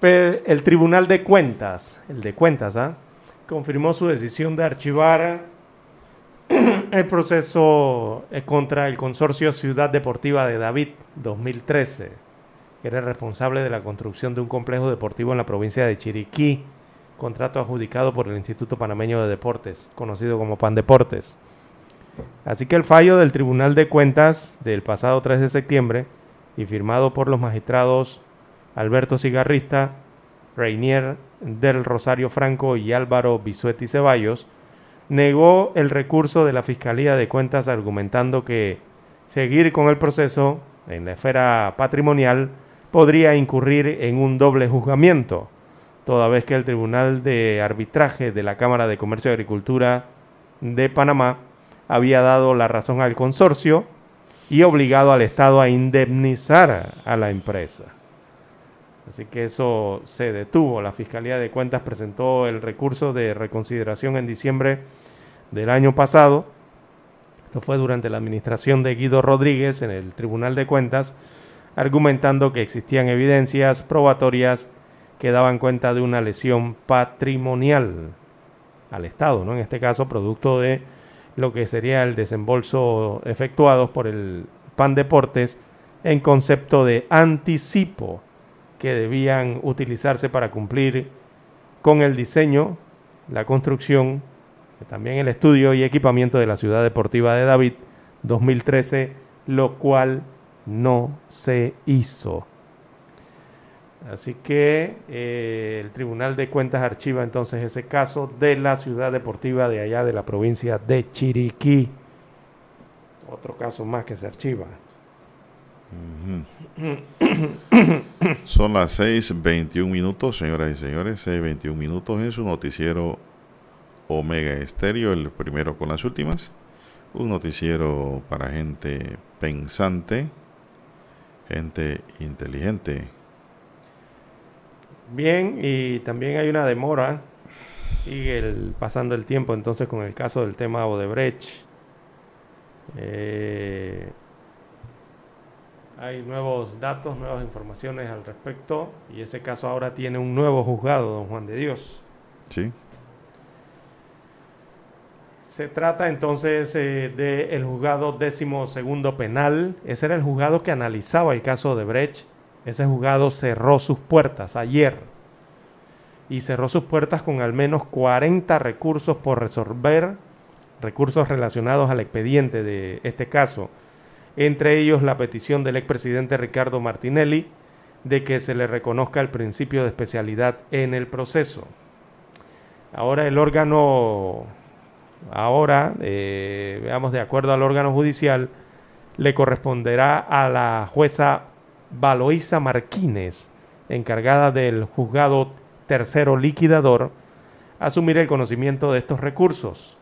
el Tribunal de Cuentas, el de Cuentas, ¿ah? confirmó su decisión de archivar el proceso eh, contra el consorcio Ciudad Deportiva de David 2013, que era responsable de la construcción de un complejo deportivo en la provincia de Chiriquí, contrato adjudicado por el Instituto Panameño de Deportes, conocido como PAN Deportes. Así que el fallo del Tribunal de Cuentas del pasado 3 de septiembre y firmado por los magistrados Alberto Cigarrista, Reinier del Rosario Franco y Álvaro Bisuetti Ceballos, negó el recurso de la Fiscalía de Cuentas argumentando que seguir con el proceso en la esfera patrimonial podría incurrir en un doble juzgamiento, toda vez que el Tribunal de Arbitraje de la Cámara de Comercio y Agricultura de Panamá había dado la razón al consorcio y obligado al Estado a indemnizar a la empresa. Así que eso se detuvo. La Fiscalía de Cuentas presentó el recurso de reconsideración en diciembre del año pasado. Esto fue durante la administración de Guido Rodríguez en el Tribunal de Cuentas, argumentando que existían evidencias probatorias que daban cuenta de una lesión patrimonial al Estado, ¿no? En este caso, producto de lo que sería el desembolso efectuado por el PAN Deportes en concepto de anticipo que debían utilizarse para cumplir con el diseño, la construcción, también el estudio y equipamiento de la Ciudad Deportiva de David 2013, lo cual no se hizo. Así que eh, el Tribunal de Cuentas archiva entonces ese caso de la ciudad deportiva de allá de la provincia de Chiriquí. Otro caso más que se archiva. Son las 6.21 minutos, señoras y señores, 6.21 minutos en su noticiero Omega Estéreo, el primero con las últimas. Un noticiero para gente pensante, gente inteligente Bien, y también hay una demora, sigue el, pasando el tiempo entonces con el caso del tema Odebrecht. Eh, hay nuevos datos, nuevas informaciones al respecto y ese caso ahora tiene un nuevo juzgado, don Juan de Dios. Sí. Se trata entonces eh, del juzgado décimo segundo penal. Ese era el juzgado que analizaba el caso de Brecht ese juzgado cerró sus puertas ayer y cerró sus puertas con al menos 40 recursos por resolver, recursos relacionados al expediente de este caso, entre ellos la petición del expresidente Ricardo Martinelli de que se le reconozca el principio de especialidad en el proceso. Ahora el órgano, ahora, eh, veamos de acuerdo al órgano judicial, le corresponderá a la jueza Valoisa Marquínez, encargada del juzgado tercero liquidador, asumir el conocimiento de estos recursos,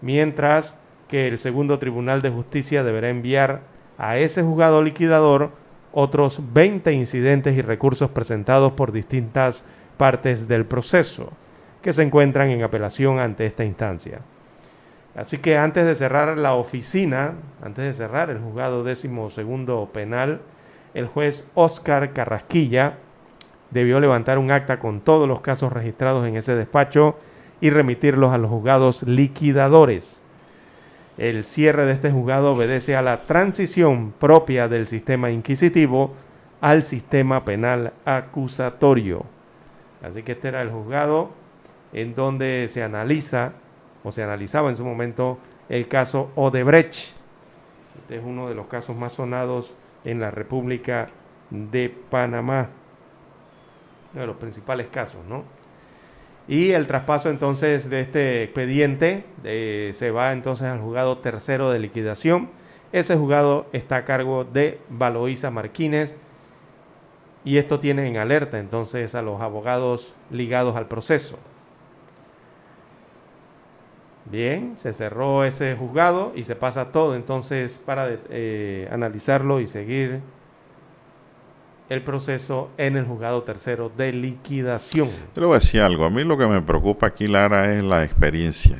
mientras que el segundo Tribunal de Justicia deberá enviar a ese juzgado liquidador otros 20 incidentes y recursos presentados por distintas partes del proceso que se encuentran en apelación ante esta instancia. Así que antes de cerrar la oficina, antes de cerrar el juzgado décimo segundo penal, el juez Oscar Carrasquilla debió levantar un acta con todos los casos registrados en ese despacho y remitirlos a los juzgados liquidadores. El cierre de este juzgado obedece a la transición propia del sistema inquisitivo al sistema penal acusatorio. Así que este era el juzgado en donde se analiza o se analizaba en su momento el caso Odebrecht. Este es uno de los casos más sonados en la República de Panamá. Uno de los principales casos, ¿no? Y el traspaso entonces de este expediente se va entonces al juzgado tercero de liquidación. Ese juzgado está a cargo de Valoisa Marquínez y esto tiene en alerta entonces a los abogados ligados al proceso. Bien, se cerró ese juzgado y se pasa todo entonces para eh, analizarlo y seguir el proceso en el juzgado tercero de liquidación. Le voy a decir algo. A mí lo que me preocupa aquí, Lara, es la experiencia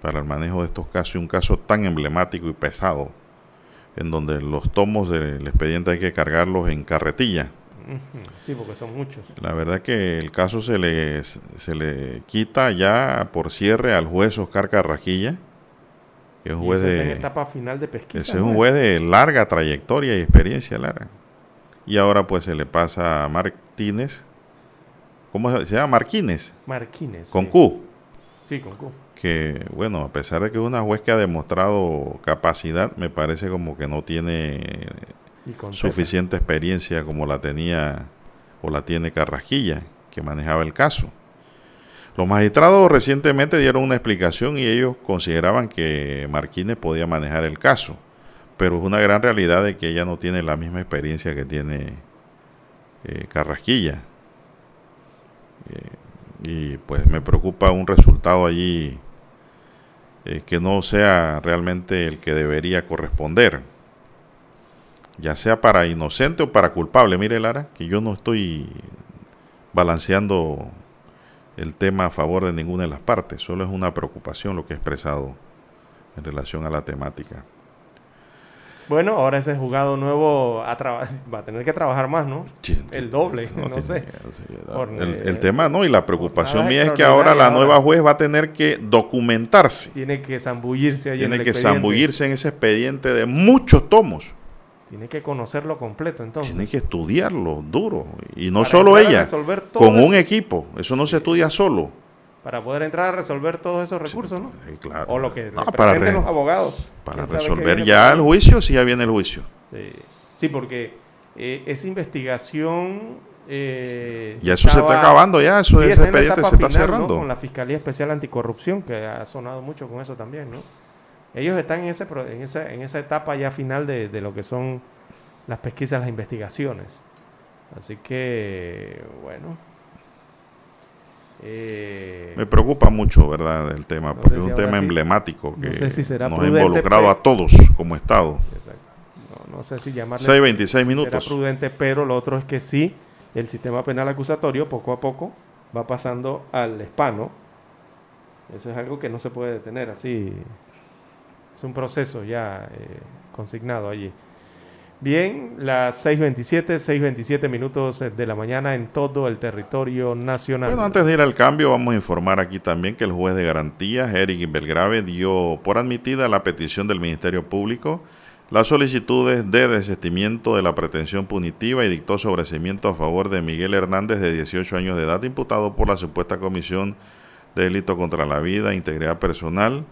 para el manejo de estos casos y un caso tan emblemático y pesado, en donde los tomos del expediente hay que cargarlos en carretilla. Sí, porque son muchos. La verdad que el caso se le, se le quita ya por cierre al juez Oscar Carrajilla, que es un juez de... etapa final de pesquisa. Ese es un juez de larga trayectoria y experiencia, Lara. Y ahora pues se le pasa a Martínez. ¿Cómo se llama? Marquines. Marquines. Con Q. Sí, con Q. Que bueno, a pesar de que es una juez que ha demostrado capacidad, me parece como que no tiene suficiente experiencia como la tenía o la tiene Carrasquilla, que manejaba el caso. Los magistrados recientemente dieron una explicación y ellos consideraban que Marquines podía manejar el caso pero es una gran realidad de que ella no tiene la misma experiencia que tiene eh, Carrasquilla. Eh, y pues me preocupa un resultado allí eh, que no sea realmente el que debería corresponder, ya sea para inocente o para culpable. Mire Lara, que yo no estoy balanceando el tema a favor de ninguna de las partes, solo es una preocupación lo que he expresado en relación a la temática. Bueno, ahora ese juzgado nuevo va a tener que trabajar más, ¿no? el doble, no, sé. el, tema, ¿no? Y la preocupación mía es que ahora la nueva juez va a tener que documentarse. Tiene que zambullirse ahí Tiene en el que zambullirse en ese expediente de muchos tomos. Tiene que conocerlo completo, entonces. Tiene que estudiarlo duro. Y no solo ella, con un equipo. Eso no se estudia solo para poder entrar a resolver todos esos recursos, ¿no? claro. O lo que representen los abogados. Para resolver ya el juicio, si ya viene el juicio. Sí, porque eh, esa investigación... Eh, ya eso se está acabando, ya eso, ese expediente se está cerrando. Con la Fiscalía Especial Anticorrupción, que ha sonado mucho con eso también, ¿no? Ellos están en, ese, en, esa, en esa etapa ya final de, de lo que son las pesquisas, las investigaciones. Así que, bueno, eh, Me preocupa mucho, ¿verdad?, el tema, porque es un tema emblemático que nos ha involucrado a todos como Estado. No, sé si llamarle 6.26 minutos. prudente, pero lo otro es que sí, el sistema penal acusatorio poco a poco va pasando al hispano. Eso es algo que no se puede detener así. Es un proceso ya eh, consignado allí. Bien, las 6.27, 6.27 minutos de la mañana en todo el territorio nacional. Bueno, antes de ir al cambio, vamos a informar aquí también que el juez de garantías, Eric Belgrave, dio por admitida la petición del Ministerio Público, las solicitudes de desistimiento de la pretensión punitiva y dictó sobrecimiento a favor de Miguel Hernández, de 18 años de edad, imputado por la supuesta comisión de delito contra la vida integridad personal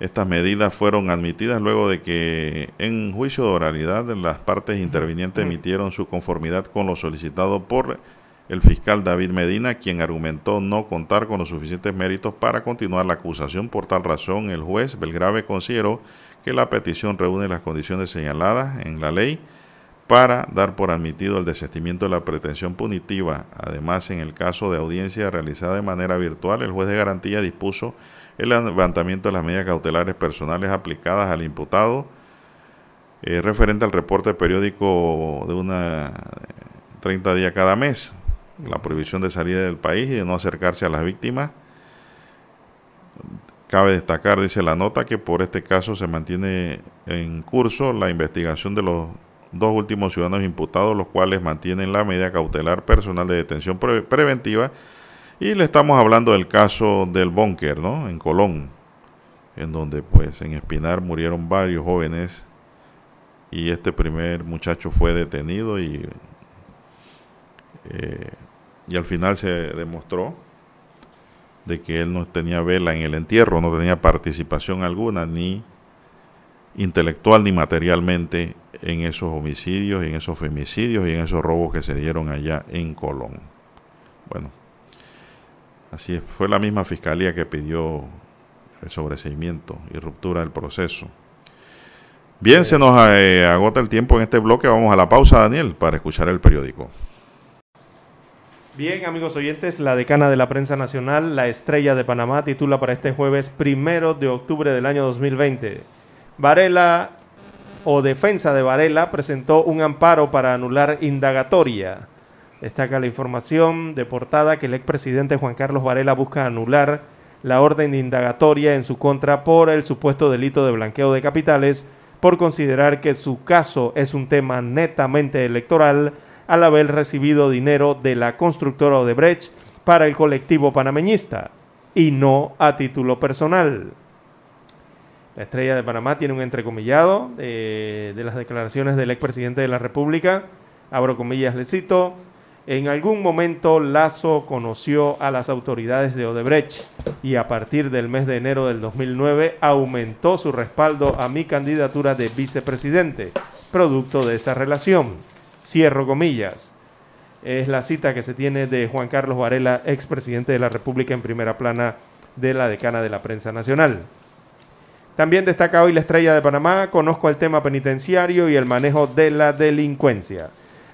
estas medidas fueron admitidas luego de que en juicio de oralidad las partes intervinientes emitieron su conformidad con lo solicitado por el fiscal David Medina, quien argumentó no contar con los suficientes méritos para continuar la acusación. Por tal razón, el juez Belgrave consideró que la petición reúne las condiciones señaladas en la ley para dar por admitido el desistimiento de la pretensión punitiva. Además, en el caso de audiencia realizada de manera virtual, el juez de garantía dispuso el levantamiento de las medidas cautelares personales aplicadas al imputado eh, referente al reporte periódico de una 30 días cada mes, la prohibición de salida del país y de no acercarse a las víctimas. Cabe destacar, dice la nota, que por este caso se mantiene en curso la investigación de los dos últimos ciudadanos imputados, los cuales mantienen la medida cautelar personal de detención preventiva y le estamos hablando del caso del búnker, ¿no? En Colón, en donde pues en Espinar murieron varios jóvenes y este primer muchacho fue detenido y, eh, y al final se demostró de que él no tenía vela en el entierro, no tenía participación alguna, ni intelectual ni materialmente en esos homicidios, en esos femicidios y en esos robos que se dieron allá en Colón. Bueno, Así fue la misma fiscalía que pidió el sobreseimiento y ruptura del proceso. Bien, se nos eh, agota el tiempo en este bloque. Vamos a la pausa, Daniel, para escuchar el periódico. Bien, amigos oyentes, la decana de la prensa nacional, la estrella de Panamá, titula para este jueves primero de octubre del año 2020. Varela o defensa de Varela presentó un amparo para anular indagatoria. Destaca la información de portada que el expresidente Juan Carlos Varela busca anular la orden de indagatoria en su contra por el supuesto delito de blanqueo de capitales por considerar que su caso es un tema netamente electoral al haber recibido dinero de la constructora Odebrecht para el colectivo panameñista y no a título personal. La estrella de Panamá tiene un entrecomillado de, de las declaraciones del expresidente de la República. Abro comillas, le cito. En algún momento Lazo conoció a las autoridades de Odebrecht y a partir del mes de enero del 2009 aumentó su respaldo a mi candidatura de vicepresidente, producto de esa relación. Cierro comillas. Es la cita que se tiene de Juan Carlos Varela, expresidente de la República en primera plana de la decana de la prensa nacional. También destaca hoy la estrella de Panamá, conozco el tema penitenciario y el manejo de la delincuencia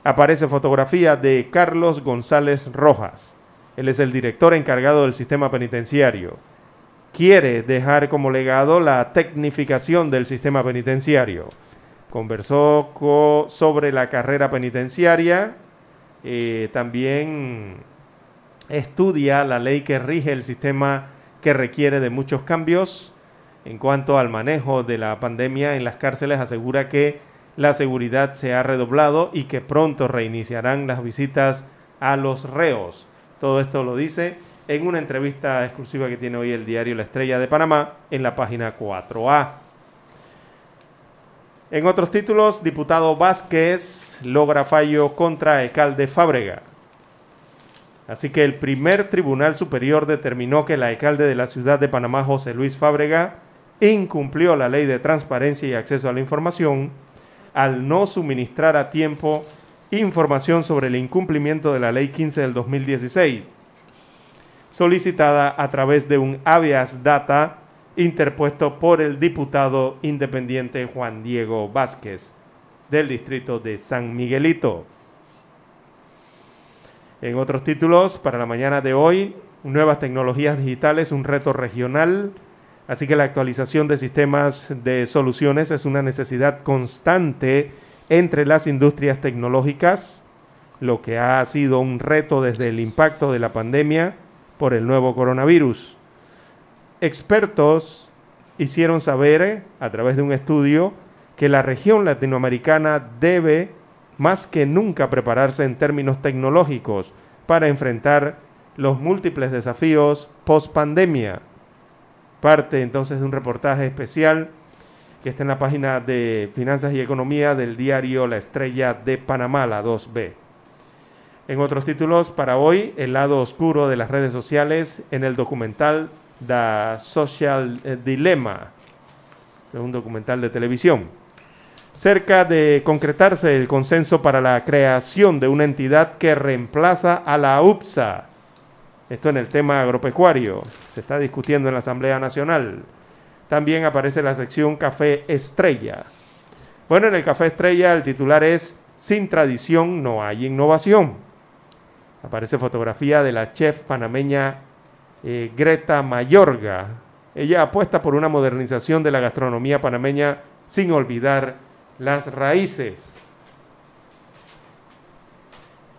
aparece fotografía de Carlos González Rojas. Él es el director encargado del sistema penitenciario. Quiere dejar como legado la tecnificación del sistema penitenciario. Conversó sobre la carrera penitenciaria. Eh, también estudia la ley que rige el sistema que requiere de muchos cambios. En cuanto al manejo de la pandemia en las cárceles, asegura que la seguridad se ha redoblado y que pronto reiniciarán las visitas a los reos. Todo esto lo dice en una entrevista exclusiva que tiene hoy el diario La Estrella de Panamá en la página 4A. En otros títulos, diputado Vázquez logra fallo contra alcalde Fábrega. Así que el primer Tribunal Superior determinó que el alcalde de la ciudad de Panamá, José Luis Fábrega, incumplió la ley de transparencia y acceso a la información al no suministrar a tiempo información sobre el incumplimiento de la Ley 15 del 2016, solicitada a través de un habeas data interpuesto por el diputado independiente Juan Diego Vázquez del distrito de San Miguelito. En otros títulos, para la mañana de hoy, nuevas tecnologías digitales, un reto regional, Así que la actualización de sistemas de soluciones es una necesidad constante entre las industrias tecnológicas, lo que ha sido un reto desde el impacto de la pandemia por el nuevo coronavirus. Expertos hicieron saber eh, a través de un estudio que la región latinoamericana debe más que nunca prepararse en términos tecnológicos para enfrentar los múltiples desafíos post pandemia parte entonces de un reportaje especial que está en la página de Finanzas y Economía del diario La Estrella de Panamá, la 2B. En otros títulos, para hoy, el lado oscuro de las redes sociales en el documental The Social Dilemma, un documental de televisión. Cerca de concretarse el consenso para la creación de una entidad que reemplaza a la UPSA, esto en el tema agropecuario. Se está discutiendo en la Asamblea Nacional. También aparece la sección Café Estrella. Bueno, en el Café Estrella el titular es Sin tradición no hay innovación. Aparece fotografía de la chef panameña eh, Greta Mayorga. Ella apuesta por una modernización de la gastronomía panameña sin olvidar las raíces.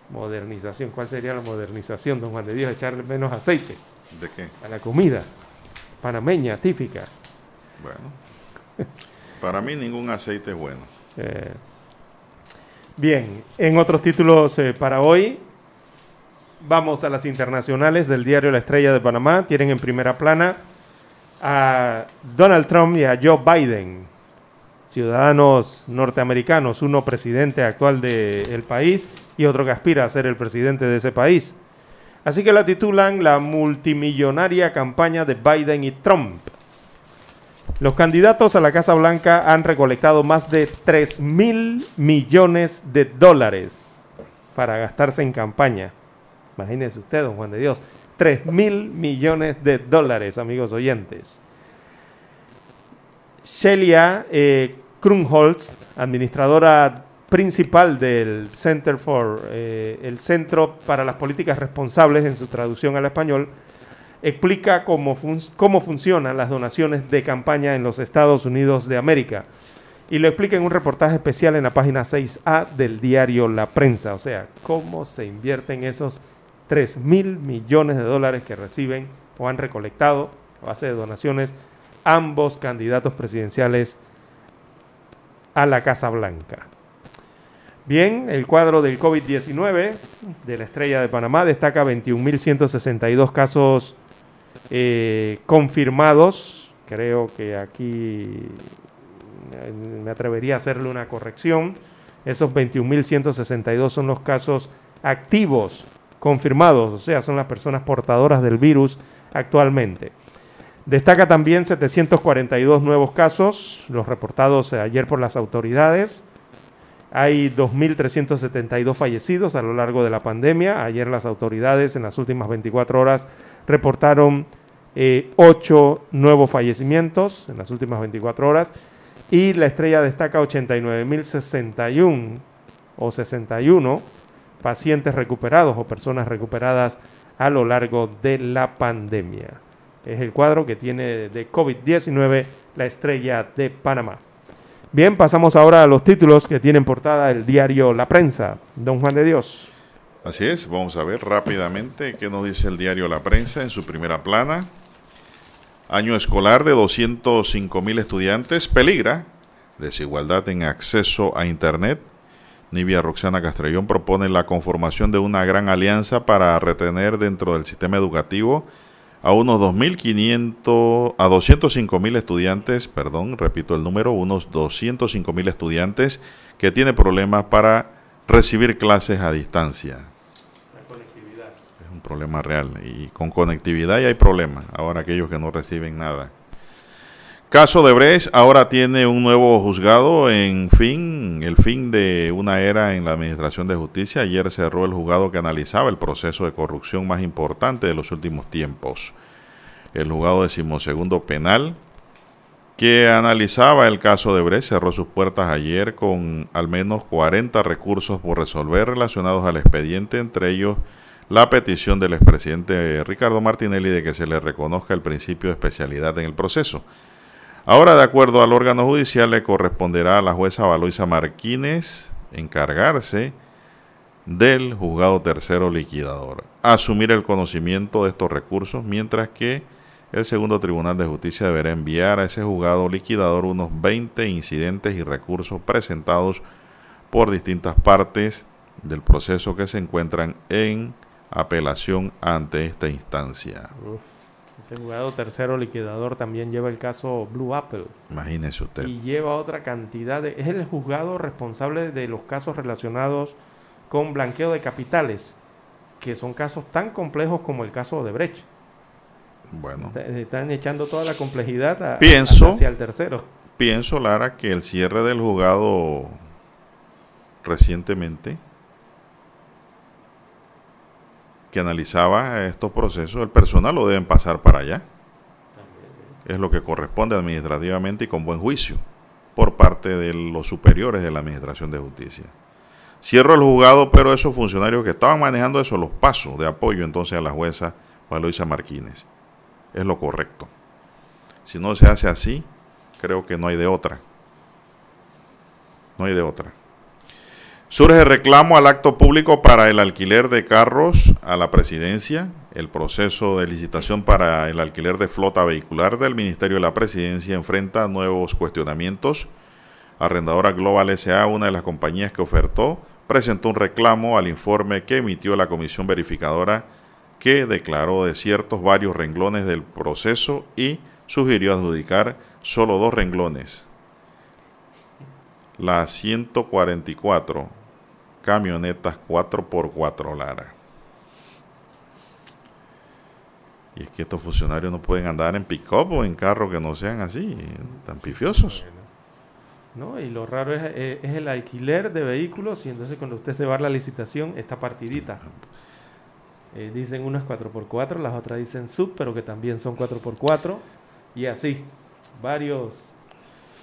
Modernización. ¿Cuál sería la modernización, don Juan de Dios? Echarle menos aceite. ¿De qué? A la comida panameña, típica. Bueno. Para mí ningún aceite es bueno. Eh, bien, en otros títulos eh, para hoy, vamos a las internacionales del diario La Estrella de Panamá. Tienen en primera plana a Donald Trump y a Joe Biden, ciudadanos norteamericanos, uno presidente actual del país y otro que aspira a ser el presidente de ese país. Así que la titulan la multimillonaria campaña de Biden y Trump. Los candidatos a la Casa Blanca han recolectado más de 3 mil millones de dólares para gastarse en campaña. Imagínense usted, don Juan de Dios. 3 mil millones de dólares, amigos oyentes. Shelia eh, Krumholz, administradora principal del Center for, eh, el Centro para las Políticas Responsables en su traducción al español, explica cómo, cómo funcionan las donaciones de campaña en los Estados Unidos de América Y lo explica en un reportaje especial en la página 6A del diario La Prensa. O sea, cómo se invierten esos 3 mil millones de dólares que reciben o han recolectado a base de donaciones ambos candidatos presidenciales a la Casa Blanca. Bien, el cuadro del COVID-19 de la estrella de Panamá destaca 21.162 casos eh, confirmados. Creo que aquí eh, me atrevería a hacerle una corrección. Esos 21.162 son los casos activos confirmados, o sea, son las personas portadoras del virus actualmente. Destaca también 742 nuevos casos, los reportados ayer por las autoridades. Hay 2.372 fallecidos a lo largo de la pandemia. Ayer las autoridades en las últimas 24 horas reportaron eh, 8 nuevos fallecimientos en las últimas 24 horas. Y la estrella destaca 89.061 o 61 pacientes recuperados o personas recuperadas a lo largo de la pandemia. Es el cuadro que tiene de COVID-19 la estrella de Panamá. Bien, pasamos ahora a los títulos que tienen portada el diario La Prensa. Don Juan de Dios. Así es, vamos a ver rápidamente qué nos dice el diario La Prensa en su primera plana. Año escolar de 205 mil estudiantes peligra desigualdad en acceso a Internet. Nivia Roxana Castrellón propone la conformación de una gran alianza para retener dentro del sistema educativo a unos 2.500, a 205.000 estudiantes, perdón, repito el número, unos 205.000 estudiantes que tienen problemas para recibir clases a distancia. La conectividad. Es un problema real y con conectividad ya hay problemas, ahora aquellos que no reciben nada. Caso de Brecht ahora tiene un nuevo juzgado en fin, el fin de una era en la Administración de Justicia. Ayer cerró el juzgado que analizaba el proceso de corrupción más importante de los últimos tiempos. El juzgado decimosegundo penal que analizaba el caso de Brecht cerró sus puertas ayer con al menos 40 recursos por resolver relacionados al expediente, entre ellos la petición del expresidente Ricardo Martinelli de que se le reconozca el principio de especialidad en el proceso. Ahora, de acuerdo al órgano judicial, le corresponderá a la jueza Valoisa Marquínez encargarse del juzgado tercero liquidador, asumir el conocimiento de estos recursos, mientras que el segundo tribunal de justicia deberá enviar a ese juzgado liquidador unos 20 incidentes y recursos presentados por distintas partes del proceso que se encuentran en apelación ante esta instancia. Juzgado tercero liquidador también lleva el caso Blue Apple. Imagínese usted. Y lleva otra cantidad de... Es el juzgado responsable de los casos relacionados con blanqueo de capitales, que son casos tan complejos como el caso de Brecht. Bueno. Están echando toda la complejidad pienso, hacia el tercero. Pienso, Lara, que el cierre del juzgado recientemente que analizaba estos procesos, el personal lo deben pasar para allá. Es lo que corresponde administrativamente y con buen juicio por parte de los superiores de la Administración de Justicia. Cierro el juzgado, pero esos funcionarios que estaban manejando eso los pasos de apoyo entonces a la jueza Valoisa Marquínez. Es lo correcto. Si no se hace así, creo que no hay de otra. No hay de otra. Surge reclamo al acto público para el alquiler de carros a la presidencia. El proceso de licitación para el alquiler de flota vehicular del Ministerio de la Presidencia enfrenta nuevos cuestionamientos. Arrendadora Global SA, una de las compañías que ofertó, presentó un reclamo al informe que emitió la comisión verificadora que declaró desiertos varios renglones del proceso y sugirió adjudicar solo dos renglones. La 144 camionetas 4x4 Lara. Y es que estos funcionarios no pueden andar en pick-up o en carros que no sean así, tan pifiosos. No, y lo raro es, eh, es, el alquiler de vehículos y entonces cuando usted se va a la licitación está partidita. Eh, dicen unas 4x4, las otras dicen sub, pero que también son 4x4 y así, varios,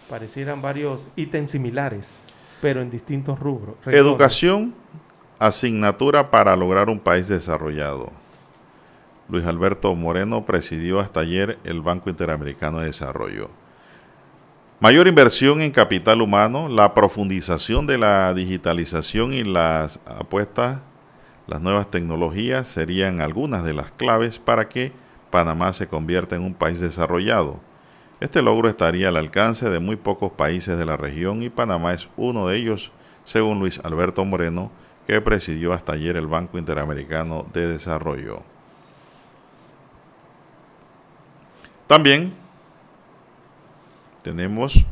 parecieran varios ítems similares pero en distintos rubros. Educación, asignatura para lograr un país desarrollado. Luis Alberto Moreno presidió hasta ayer el Banco Interamericano de Desarrollo. Mayor inversión en capital humano, la profundización de la digitalización y las apuestas, las nuevas tecnologías serían algunas de las claves para que Panamá se convierta en un país desarrollado. Este logro estaría al alcance de muy pocos países de la región y Panamá es uno de ellos, según Luis Alberto Moreno, que presidió hasta ayer el Banco Interamericano de Desarrollo. También tenemos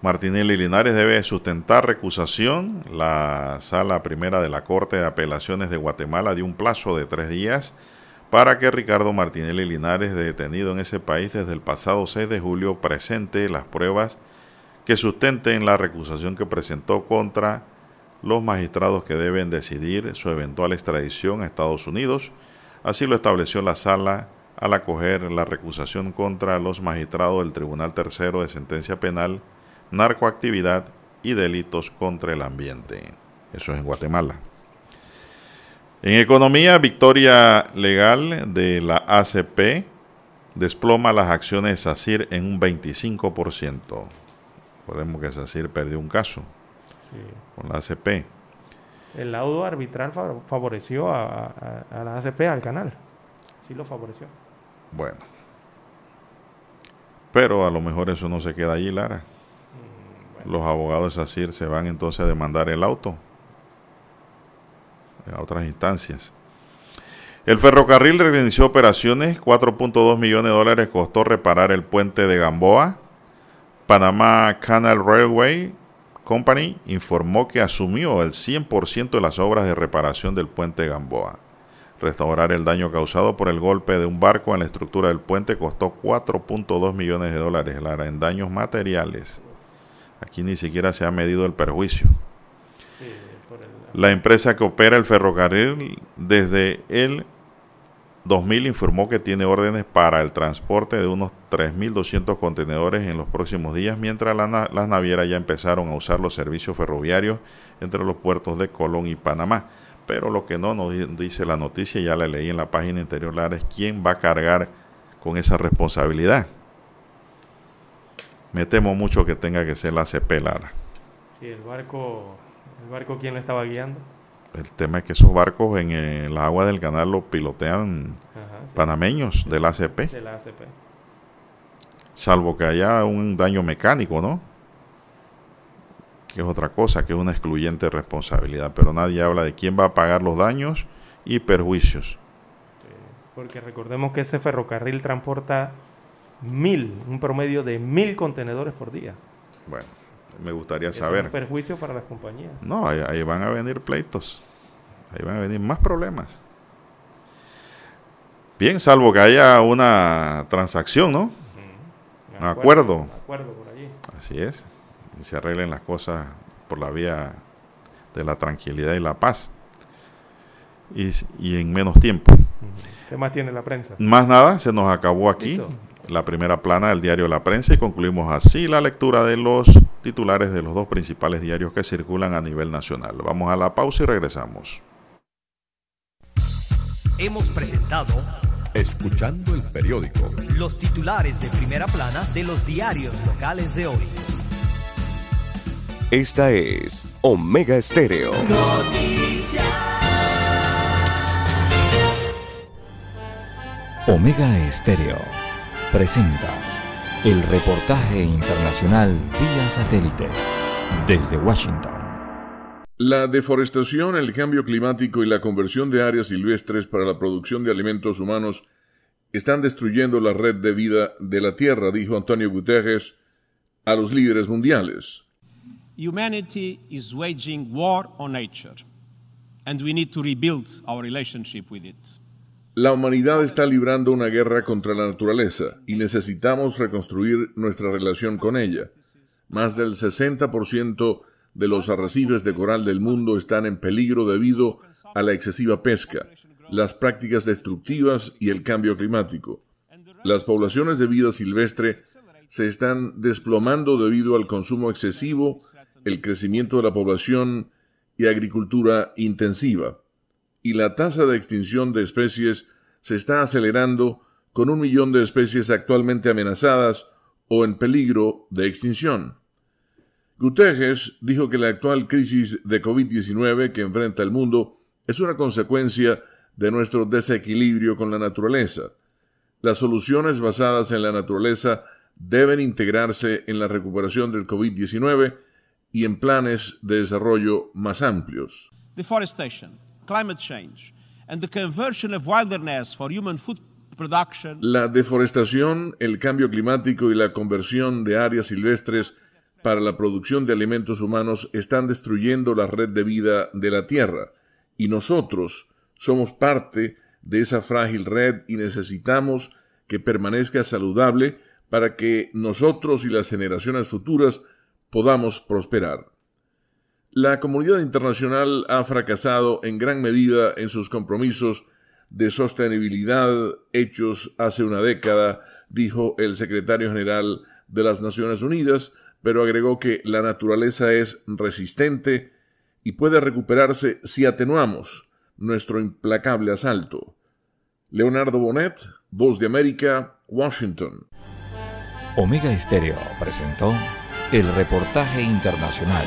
Martinelli Linares debe sustentar recusación. La sala primera de la Corte de Apelaciones de Guatemala dio un plazo de tres días para que Ricardo Martinelli Linares, detenido en ese país desde el pasado 6 de julio, presente las pruebas que sustenten la recusación que presentó contra los magistrados que deben decidir su eventual extradición a Estados Unidos. Así lo estableció la sala al acoger la recusación contra los magistrados del Tribunal Tercero de Sentencia Penal, Narcoactividad y Delitos contra el Ambiente. Eso es en Guatemala. En economía, victoria legal de la ACP desploma las acciones de SACIR en un 25%. Podemos que SACIR perdió un caso con la ACP. El laudo arbitral favoreció a, la ACP, al canal. Sí lo favoreció. Bueno. Pero a lo mejor eso no se queda allí, Lara. Mm, Los abogados de SACIR se van entonces a demandar el auto a otras instancias. El ferrocarril reinició operaciones, 4.2 millones de dólares costó reparar el puente de Gamboa. Panamá Canal Railway Company informó que asumió el 100% de las obras de reparación del puente de Gamboa. Restaurar el daño causado por el golpe de un barco en la estructura del puente costó 4.2 millones de dólares en daños materiales. Aquí ni siquiera se ha medido el perjuicio. La empresa que opera el ferrocarril desde el 2000 informó que tiene órdenes para el transporte de unos 3.200 contenedores en los próximos días, mientras las navieras ya empezaron a usar los servicios ferroviarios entre los puertos de Colón y Panamá. Pero lo que no nos dice la noticia, ya la leí en la página interior, Lara, es quién va a cargar con esa responsabilidad. Me temo mucho que tenga que ser la CP, Lara. Sí, el barco ¿El barco quién lo estaba guiando? El tema es que esos barcos en el agua del canal los pilotean panameños del ACP. Del ACP. Salvo que haya un daño mecánico, ¿no? Que es otra cosa, que es una excluyente responsabilidad. Pero nadie habla de quién va a pagar los daños y perjuicios. Porque recordemos que ese ferrocarril transporta mil, un promedio de mil contenedores por día. Bueno me gustaría saber. Es un perjuicio para las compañías. No, ahí, van a venir pleitos. Ahí van a venir más problemas. Bien, salvo que haya una transacción, ¿no? Un acuerdo. acuerdo por allí. Así es. Y se arreglen las cosas por la vía de la tranquilidad y la paz. Y, y en menos tiempo. ¿Qué más tiene la prensa? Más nada, se nos acabó aquí la primera plana del diario La Prensa y concluimos así la lectura de los titulares de los dos principales diarios que circulan a nivel nacional. Vamos a la pausa y regresamos. Hemos presentado Escuchando el periódico. Los titulares de primera plana de los diarios locales de hoy. Esta es Omega Estéreo. Omega Estéreo presenta el reportaje internacional vía satélite desde Washington. La deforestación, el cambio climático y la conversión de áreas silvestres para la producción de alimentos humanos están destruyendo la red de vida de la Tierra, dijo Antonio Guterres a los líderes mundiales. Humanity is waging war on nature, and we need to rebuild our relationship with it. La humanidad está librando una guerra contra la naturaleza y necesitamos reconstruir nuestra relación con ella. Más del 60% de los arrecifes de coral del mundo están en peligro debido a la excesiva pesca, las prácticas destructivas y el cambio climático. Las poblaciones de vida silvestre se están desplomando debido al consumo excesivo, el crecimiento de la población y agricultura intensiva y la tasa de extinción de especies se está acelerando con un millón de especies actualmente amenazadas o en peligro de extinción. Guterres dijo que la actual crisis de COVID-19 que enfrenta el mundo es una consecuencia de nuestro desequilibrio con la naturaleza. Las soluciones basadas en la naturaleza deben integrarse en la recuperación del COVID-19 y en planes de desarrollo más amplios. Climate change, and the conversion of wilderness for human food production. La deforestación, el cambio climático y la conversión de áreas silvestres para la producción de alimentos humanos están destruyendo la red de vida de la Tierra y nosotros somos parte de esa frágil red y necesitamos que permanezca saludable para que nosotros y las generaciones futuras podamos prosperar. La comunidad internacional ha fracasado en gran medida en sus compromisos de sostenibilidad hechos hace una década, dijo el secretario general de las Naciones Unidas, pero agregó que la naturaleza es resistente y puede recuperarse si atenuamos nuestro implacable asalto. Leonardo Bonet, Voz de América, Washington. Omega Estéreo presentó el reportaje internacional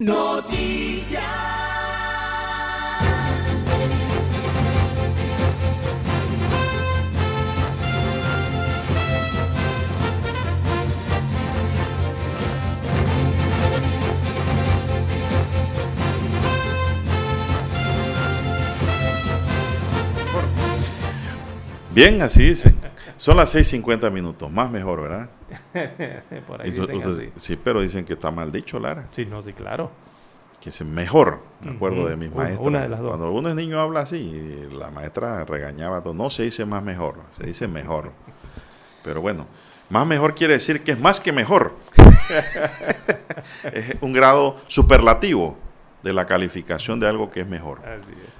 Noticias. Bien, así dicen. Son las 6.50 minutos, más mejor, ¿verdad? Por ahí dicen así. sí, pero dicen que está mal dicho, Lara. Sí, no, sí, claro. Que es mejor, me acuerdo de mis una- maestras. una de las dos. Cuando uno es niño habla así, la maestra regañaba. No se dice más mejor, se dice mejor. Pero bueno, más mejor quiere decir que es más que mejor. es un grado superlativo de la calificación de algo que es mejor. Así es.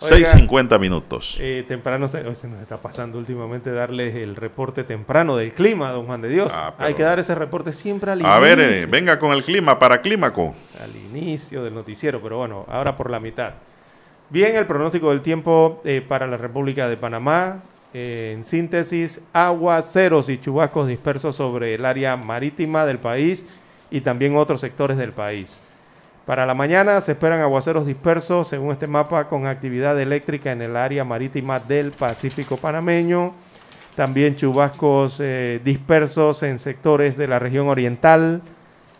6.50 minutos. Eh, temprano se, nos está pasando últimamente darles el reporte temprano del clima, don Juan de Dios. Hay que dar ese reporte siempre al A ver, eh, inicio. venga con el clima para Clímaco. al inicio del noticiero, pero bueno, ahora por la mitad. Bien, el pronóstico del tiempo eh, para la República de Panamá. en síntesis, aguaceros y chubascos dispersos sobre el área marítima del país y también otros sectores del país. Para la mañana se esperan aguaceros dispersos, según este mapa, con actividad eléctrica en el área marítima del Pacífico panameño. También chubascos eh, dispersos en sectores de la región oriental,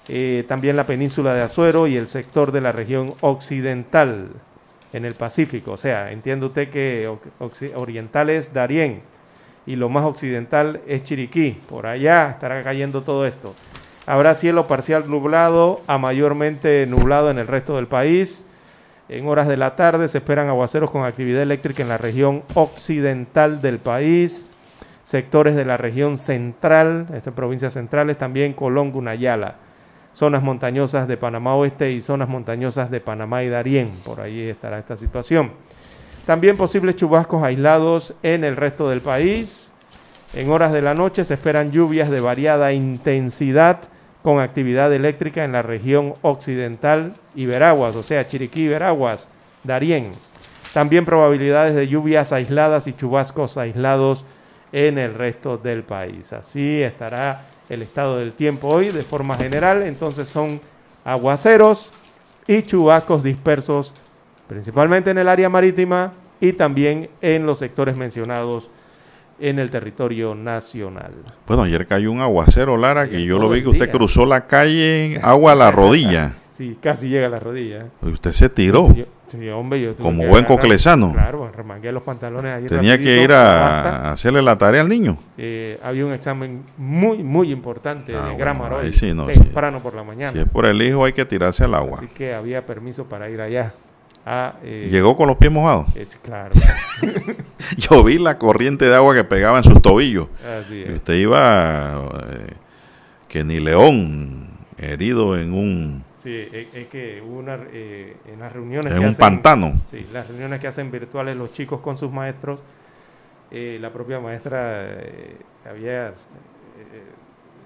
eh, también la península de Azuero y el sector de la región occidental en el Pacífico. O sea, entiende usted que oriental es Darién y lo más occidental es Chiriquí. Por allá estará cayendo todo esto. Habrá cielo parcial nublado a mayormente nublado en el resto del país. En horas de la tarde se esperan aguaceros con actividad eléctrica en la región occidental del país, sectores de la región central, estas provincias centrales, también Colón, Gunayala, zonas montañosas de Panamá Oeste y zonas montañosas de Panamá y Darién. Por ahí estará esta situación. También posibles chubascos aislados en el resto del país. En horas de la noche se esperan lluvias de variada intensidad con actividad eléctrica en la región occidental y Veraguas, o sea, Chiriquí, Veraguas, Darién. También probabilidades de lluvias aisladas y chubascos aislados en el resto del país. Así estará el estado del tiempo hoy de forma general. Entonces son aguaceros y chubascos dispersos principalmente en el área marítima y también en los sectores mencionados en el territorio nacional. Bueno, ayer cayó un aguacero, Lara, que yo lo vi que usted día. cruzó la calle, agua a la rodilla. Sí, casi llega a la rodilla. Y usted se tiró. Sí, yo- sí, hombre, yo Como que buen agarrar- coclesano. Claro, remangué los pantalones ahí Tenía que rapidito, ir basta. a hacerle la tarea al niño. Eh, había un examen muy, muy importante Ah, de bueno, Gramar hoy, ahí sí, no, temprano por la mañana. Si es por el hijo, hay que tirarse al agua. Así que había permiso para ir allá eh, Llegó con los pies mojados. eh, claro. Yo vi la corriente de agua que pegaba en sus tobillos. Así es. Y usted iba eh, que ni león herido en un Sí, es, es que hubo una, eh, en las reuniones En que un hacen- pantano. Sí, las reuniones que hacen virtuales los chicos con sus maestros, la propia maestra había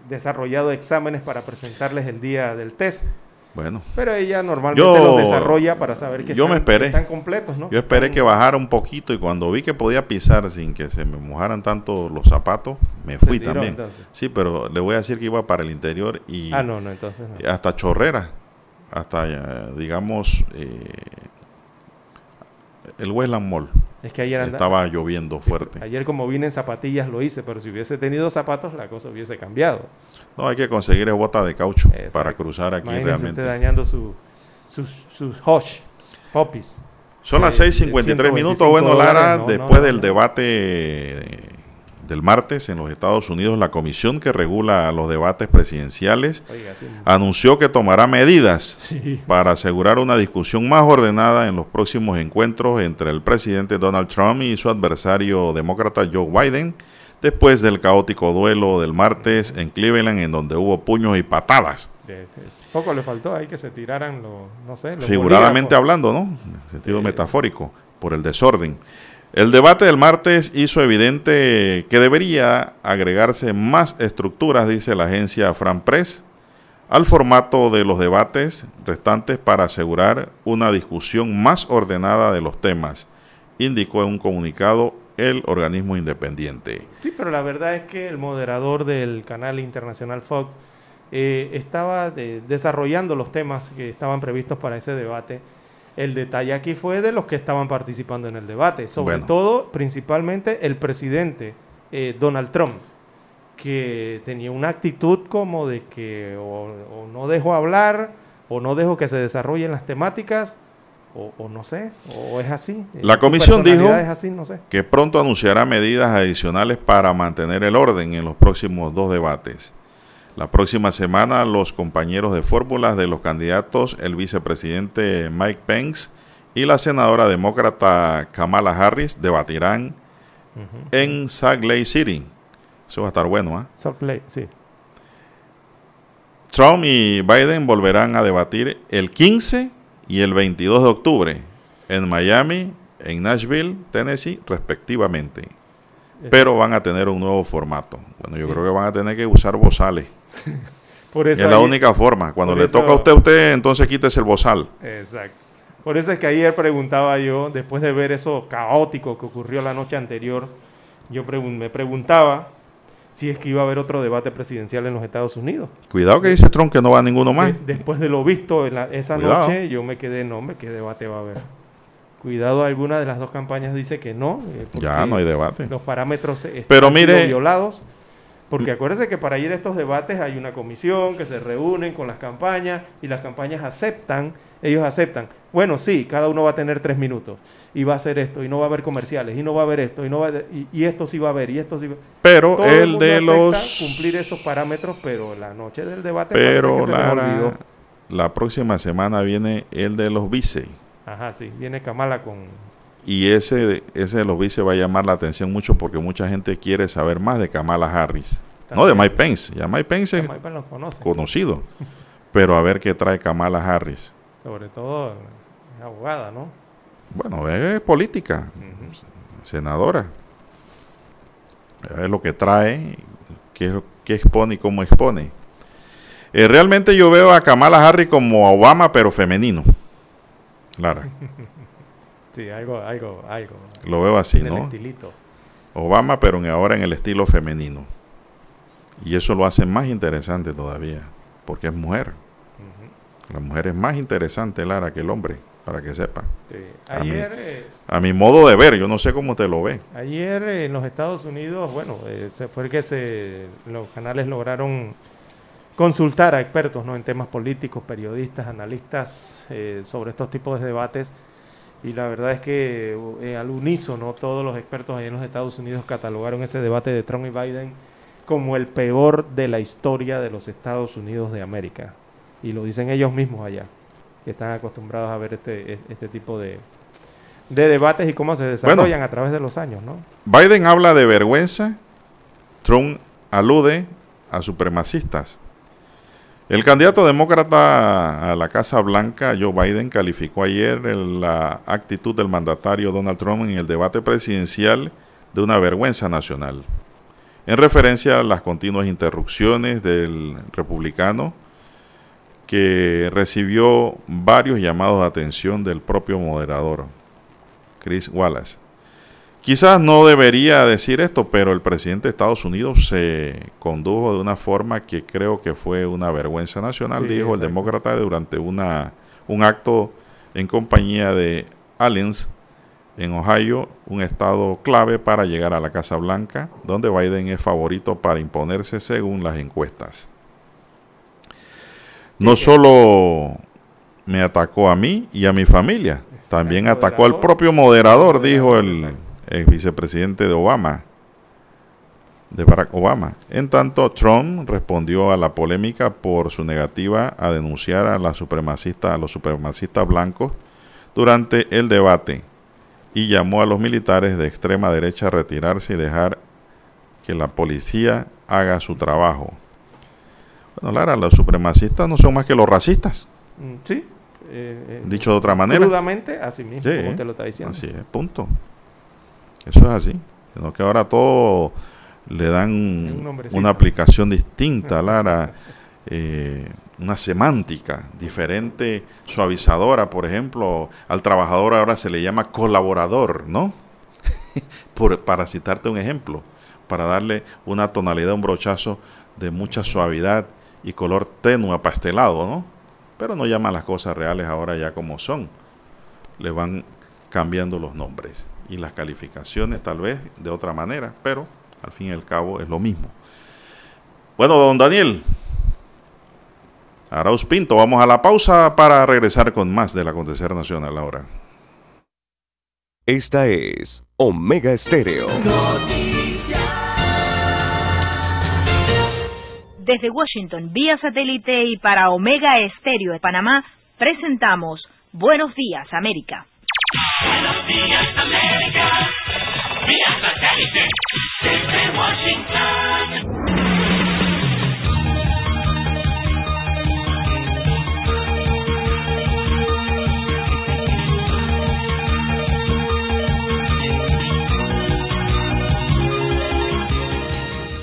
desarrollado exámenes para presentarles el día del test. Bueno. Pero ella normalmente Yo- los desarrolla para saber que yo me están, esperé. que están completos, ¿no? Yo esperé Están- que bajara un poquito y cuando vi que podía pisar sin que se me mojaran tanto los zapatos, me fui tiró, también. entonces. Sí, pero le voy a decir que iba para el interior y Ah, no, no, entonces no. hasta chorrera, hasta eh, digamos eh, el Westland Mall. Es que ayer estaba lloviendo fuerte. Ayer como vine en zapatillas lo hice, pero si hubiese tenido zapatos la cosa hubiese cambiado. No, hay que conseguir el bota de caucho para cruzar aquí realmente. usted dañando su, sus, sus Hosh, poppies. Son las Eh, 6:53 minutos. 125 Bueno, Lara, dólares, no, después no, del no. debate del martes en los Estados Unidos, la comisión que regula los debates presidenciales Oiga, sí. anunció que tomará medidas Sí. para asegurar una discusión más ordenada en los próximos encuentros entre el presidente Donald Trump y su adversario demócrata Joe Biden, después del caótico duelo del martes en Cleveland, en donde hubo puños y patadas. De- de- poco le faltó ahí que se tiraran los, no sé, los figuradamente bolígrafos. hablando, ¿no? En sentido metafórico, por el desorden. El debate del martes hizo evidente que debería agregarse más estructuras, dice la agencia Fran Press, al formato de los debates restantes para asegurar una discusión más ordenada de los temas, indicó en un comunicado el organismo independiente. Sí, pero la verdad es que el moderador del canal internacional Fox eh, estaba de- desarrollando los temas que estaban previstos para ese debate. El detalle aquí fue de los que estaban participando en el debate, sobre Bueno. todo, principalmente, el presidente eh, Donald Trump, que tenía una actitud como de que o, o no dejo hablar, o no dejo que se desarrollen las temáticas, o, o no sé, o es así. eh, La comisión dijo personalidad es así, no sé. que pronto anunciará medidas adicionales para mantener el orden en los próximos dos debates. La próxima semana los compañeros de fórmulas de los candidatos, el vicepresidente Mike Pence y la senadora demócrata Kamala Harris, debatirán en Salt Lake City. Eso va a estar bueno, ¿ah? Salt Lake, sí. Trump y Biden volverán a debatir el 15 y el 22 de octubre en Miami, en Nashville, Tennessee, respectivamente. Pero van a tener un nuevo formato. Bueno, yo Sí. creo que van a tener que usar bozales. Por eso es la única forma. Cuando le eso- toca a usted, usted entonces quítese el bozal. Exacto. Por eso es que ayer preguntaba yo, después de ver eso caótico que ocurrió la noche anterior, yo pregun- me preguntaba si es que iba a haber otro debate presidencial en los Estados Unidos. Cuidado que dice Trump que no va a ninguno más. De- después de lo visto en la- esa Cuidado. noche, yo me quedé, no, hombre, ¿qué debate va a haber? Cuidado, alguna de las dos campañas dice que no. eh, Ya, no hay debate. Los parámetros están Pero mire- violados. Porque acuérdese que para ir a estos debates hay una comisión que se reúnen con las campañas y las campañas aceptan, ellos aceptan. Bueno, sí, cada uno va a tener tres minutos y va a hacer esto y no va a haber comerciales y no va a haber esto y no va a- y, y esto sí va a haber y esto sí va Pero Todo el mundo de los- cumplir esos parámetros, pero la noche del debate Pero que se les Lara, olvidó. la próxima semana viene el de los vice. Ajá, sí, viene Kamala con Y ese, ese de los vice va a llamar la atención mucho porque mucha gente quiere saber más de Kamala Harris. No de. Mike Pence. Ya Mike Pence es Mike Pence lo conoce. conocido. Pero a ver qué trae Kamala Harris. sobre todo es abogada, ¿no? Bueno, es política. Senadora. A ver lo que trae, qué, qué expone y cómo expone. Eh, realmente yo veo a Kamala Harris como Obama, pero femenino. Lara. Sí, algo, algo, algo. Lo veo así, el ¿no? estilito. Obama, pero en- ahora en el estilo femenino. Y eso lo hace más interesante todavía, porque es mujer. La mujer es más interesante, Lara, que el hombre, para que sepa. Sí. A eh, A mi modo de ver, yo no sé cómo te lo ve. ayer eh, en los Estados Unidos, bueno, eh, fue que se, los canales lograron consultar a expertos ¿no? en temas políticos, periodistas, analistas eh, sobre estos tipos de debates. Y la verdad es que eh, al unísono todos los expertos allá en los Estados Unidos catalogaron ese debate de Trump y Biden como el peor de la historia de los Estados Unidos de América. Y lo dicen ellos mismos allá. que están acostumbrados a ver este, este tipo de, de debates y cómo se desarrollan a través de los años, ¿no? Biden habla de vergüenza, Trump alude a supremacistas. El candidato demócrata a la Casa Blanca, Joe Biden, calificó ayer la actitud del mandatario Donald Trump en el debate presidencial de una vergüenza nacional, en referencia a las continuas interrupciones del republicano que recibió varios llamados de atención del propio moderador, Chris Wallace. Quizás no debería decir esto, pero el presidente de Estados Unidos se condujo de una forma que creo que fue una vergüenza nacional, dijo el demócrata durante una, un acto en compañía de aliens en Ohio, un estado clave para llegar a la Casa Blanca, donde Biden es favorito para imponerse según las encuestas. No solo me atacó a mí y a mi familia, también atacó al propio moderador, dijo el ex vicepresidente de Obama, de Barack Obama. En tanto, Trump respondió a la polémica por su negativa a denunciar a, la supremacista, a los supremacistas blancos durante el debate y llamó a los militares de extrema derecha a retirarse y dejar que la policía haga su trabajo. Bueno, Lara, los supremacistas no son más que los racistas. Mm, sí. Eh, eh, Dicho de otra manera. Crudamente, así mismo, como te lo está diciendo. Así es, punto. Eso es así. Sino que ahora todo le dan una aplicación distinta, Lara, eh, una semántica diferente, suavizadora, por ejemplo, al trabajador ahora se le llama colaborador, ¿no? por, para citarte un ejemplo, para darle una tonalidad, un brochazo de mucha suavidad y color tenue, pastelado, ¿no? Pero no llaman las cosas reales ahora ya como son. Le van cambiando los nombres y las calificaciones tal vez de otra manera, pero al fin y al cabo es lo mismo. Bueno, don Daniel, Arauz Pinto, vamos a la pausa para regresar con más del acontecer nacional ahora. Esta es Omega Estéreo. Desde Washington, vía satélite y para Omega Estéreo de Panamá, presentamos Buenos Días, América. Buenos días, América. Vía satélite. Desde Washington.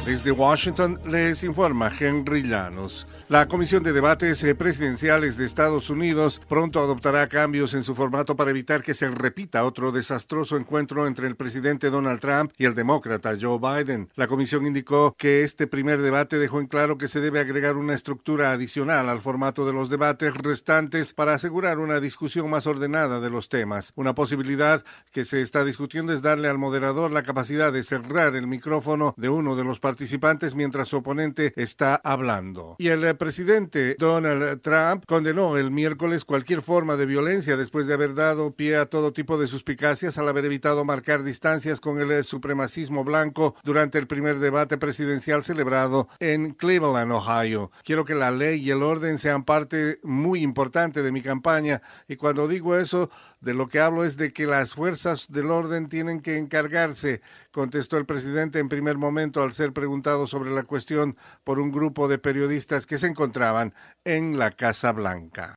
Desde Washington les informa Henry Llanos. La Comisión de Debates Presidenciales de Estados Unidos pronto adoptará cambios en su formato para evitar que se repita otro desastroso encuentro entre el presidente Donald Trump y el demócrata Joe Biden. La comisión indicó que este primer debate dejó en claro que se debe agregar una estructura adicional al formato de los debates restantes para asegurar una discusión más ordenada de los temas. Una posibilidad que se está discutiendo es darle al moderador la capacidad de cerrar el micrófono de uno de los participantes mientras su oponente está hablando. Y el presidente Donald Trump condenó el miércoles cualquier forma de violencia después de haber dado pie a todo tipo de suspicacias al haber evitado marcar distancias con el supremacismo blanco durante el primer debate presidencial celebrado en Cleveland, Ohio. Quiero que la ley y el orden sean parte muy importante de mi campaña y cuando digo eso, de lo que hablo es de que las fuerzas del orden tienen que encargarse, contestó el presidente en primer momento al ser preguntado sobre la cuestión por un grupo de periodistas que se encontraban en la Casa Blanca.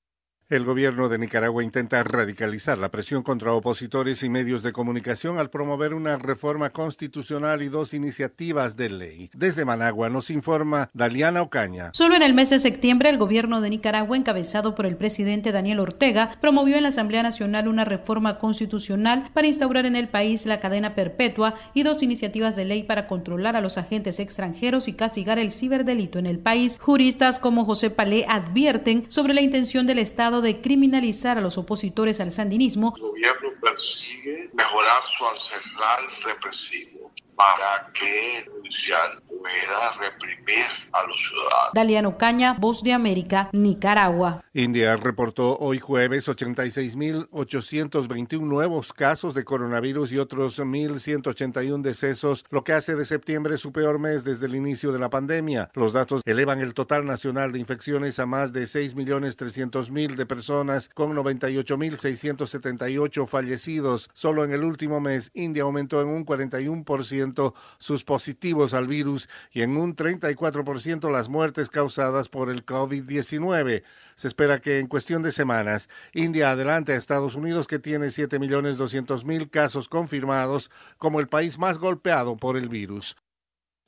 El gobierno de Nicaragua intenta radicalizar la presión contra opositores y medios de comunicación al promover una reforma constitucional y dos iniciativas de ley. Desde Managua nos informa Daliana Ocaña. Solo en el mes de septiembre el gobierno de Nicaragua, encabezado por el presidente Daniel Ortega, promovió en la Asamblea Nacional una reforma constitucional para instaurar en el país la cadena perpetua y dos iniciativas de ley para controlar a los agentes extranjeros y castigar el ciberdelito en el país. Juristas como José Palé advierten sobre la intención del Estado de criminalizar a los opositores al sandinismo. El gobierno persigue mejorar su arsenal represivo para que el judicial pueda reprimir a los ciudadanos. Daliano Caña, Voz de América, Nicaragua. India reportó hoy jueves 86.821 nuevos casos de coronavirus y otros 1.181 decesos, lo que hace de septiembre su peor mes desde el inicio de la pandemia. Los datos elevan el total nacional de infecciones a más de 6.300.000 de personas, con 98.678 fallecidos. Solo en el último mes, India aumentó en un 41% sus positivos al virus y en un 34% las muertes causadas por el COVID-19. Se espera que en cuestión de semanas, India adelante a Estados Unidos, que tiene 7.200.000 casos confirmados, como el país más golpeado por el virus.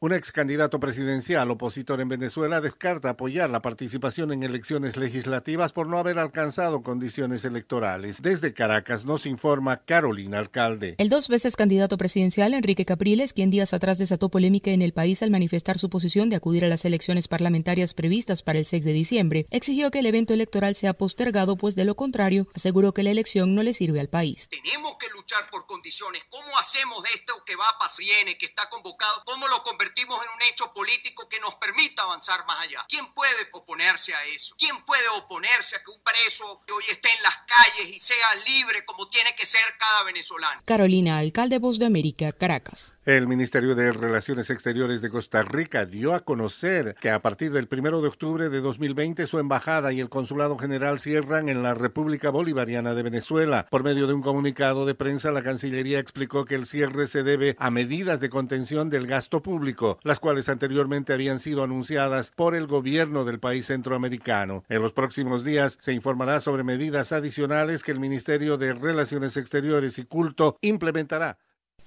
Un ex candidato presidencial opositor en Venezuela descarta apoyar la participación en elecciones legislativas por no haber alcanzado condiciones electorales. Desde Caracas nos informa Carolina Alcalde. El dos veces candidato presidencial Enrique Capriles, quien días atrás desató polémica en el país al manifestar su posición de acudir a las elecciones parlamentarias previstas para el 6 de diciembre, exigió que el evento electoral sea postergado, pues de lo contrario aseguró que la elección no le sirve al país. Tenemos que luchar por condiciones. ¿Cómo hacemos de esto que va a viene, que está convocado? ¿Cómo lo convertimos? En un hecho político que nos permita avanzar más allá. ¿Quién puede oponerse a eso? ¿Quién puede oponerse a que un preso que hoy esté en las calles y sea libre como tiene que ser cada venezolano? Carolina, alcalde Voz de América, Caracas. El Ministerio de Relaciones Exteriores de Costa Rica dio a conocer que a partir del 1 de octubre de 2020 su embajada y el consulado general cierran en la República Bolivariana de Venezuela. Por medio de un comunicado de prensa, la Cancillería explicó que el cierre se debe a medidas de contención del gasto público, las cuales anteriormente habían sido anunciadas por el gobierno del país centroamericano. En los próximos días se informará sobre medidas adicionales que el Ministerio de Relaciones Exteriores y Culto implementará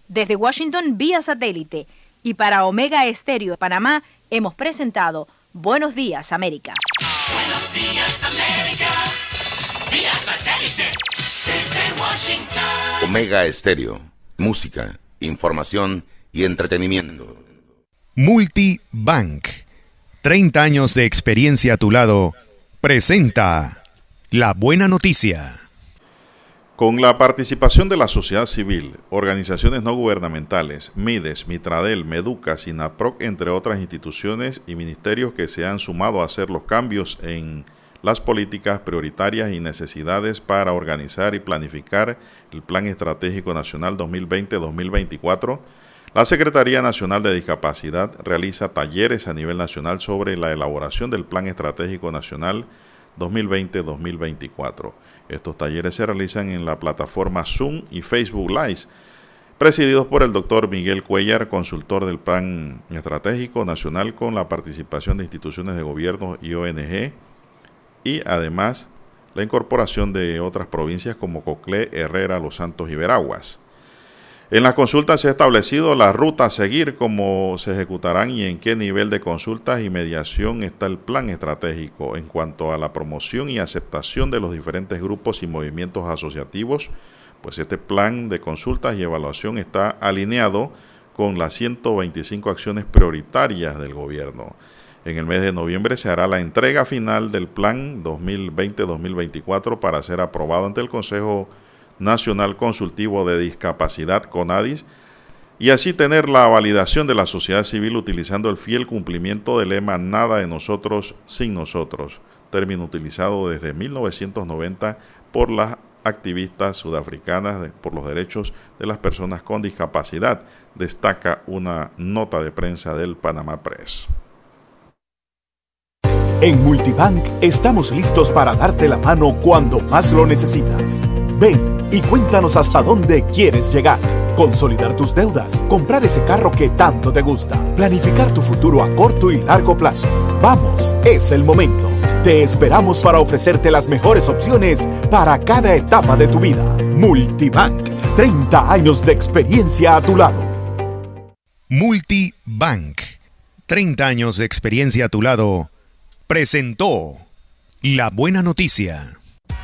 desde Washington vía satélite y para Omega Estéreo de Panamá hemos presentado Buenos Días América. Buenos Días América vía satélite desde Washington. Omega Estéreo, música, información y entretenimiento. Multibank, 30 años de experiencia a tu lado, presenta la buena noticia. Con la participación de la sociedad civil, organizaciones no gubernamentales, MIDES, Mitradel, Meduca, SINAPROC, entre otras instituciones y ministerios que se han sumado a hacer los cambios en las políticas prioritarias y necesidades para organizar y planificar el Plan Estratégico Nacional 2020-2024, la Secretaría Nacional de Discapacidad realiza talleres a nivel nacional sobre la elaboración del Plan Estratégico Nacional 2020-2024. Estos talleres se realizan en la plataforma Zoom y Facebook Live, presididos por el doctor Miguel Cuellar, consultor del Plan Estratégico Nacional, con la participación de instituciones de gobierno y ONG, y además la incorporación de otras provincias como Coclé, Herrera, Los Santos y Veraguas. En la consulta se ha establecido la ruta a seguir, cómo se ejecutarán y en qué nivel de consultas y mediación está el plan estratégico en cuanto a la promoción y aceptación de los diferentes grupos y movimientos asociativos, pues este plan de consultas y evaluación está alineado con las 125 acciones prioritarias del gobierno. En el mes de noviembre se hará la entrega final del plan 2020-2024 para ser aprobado ante el Consejo Nacional Consultivo de Discapacidad CONADIS y así tener la validación de la sociedad civil utilizando el fiel cumplimiento del lema Nada de nosotros sin nosotros, término utilizado desde 1990 por las activistas sudafricanas por los derechos de las personas con discapacidad, destaca una nota de prensa del Panamá Press. En Multibank estamos listos para darte la mano cuando más lo necesitas. Ven y cuéntanos hasta dónde quieres llegar. Consolidar tus deudas, comprar ese carro que tanto te gusta, planificar tu futuro a corto y largo plazo. Vamos, es el momento. Te esperamos para ofrecerte las mejores opciones para cada etapa de tu vida. Multibank, 30 años de experiencia a tu lado. Multibank, 30 años de experiencia a tu lado, presentó la buena noticia.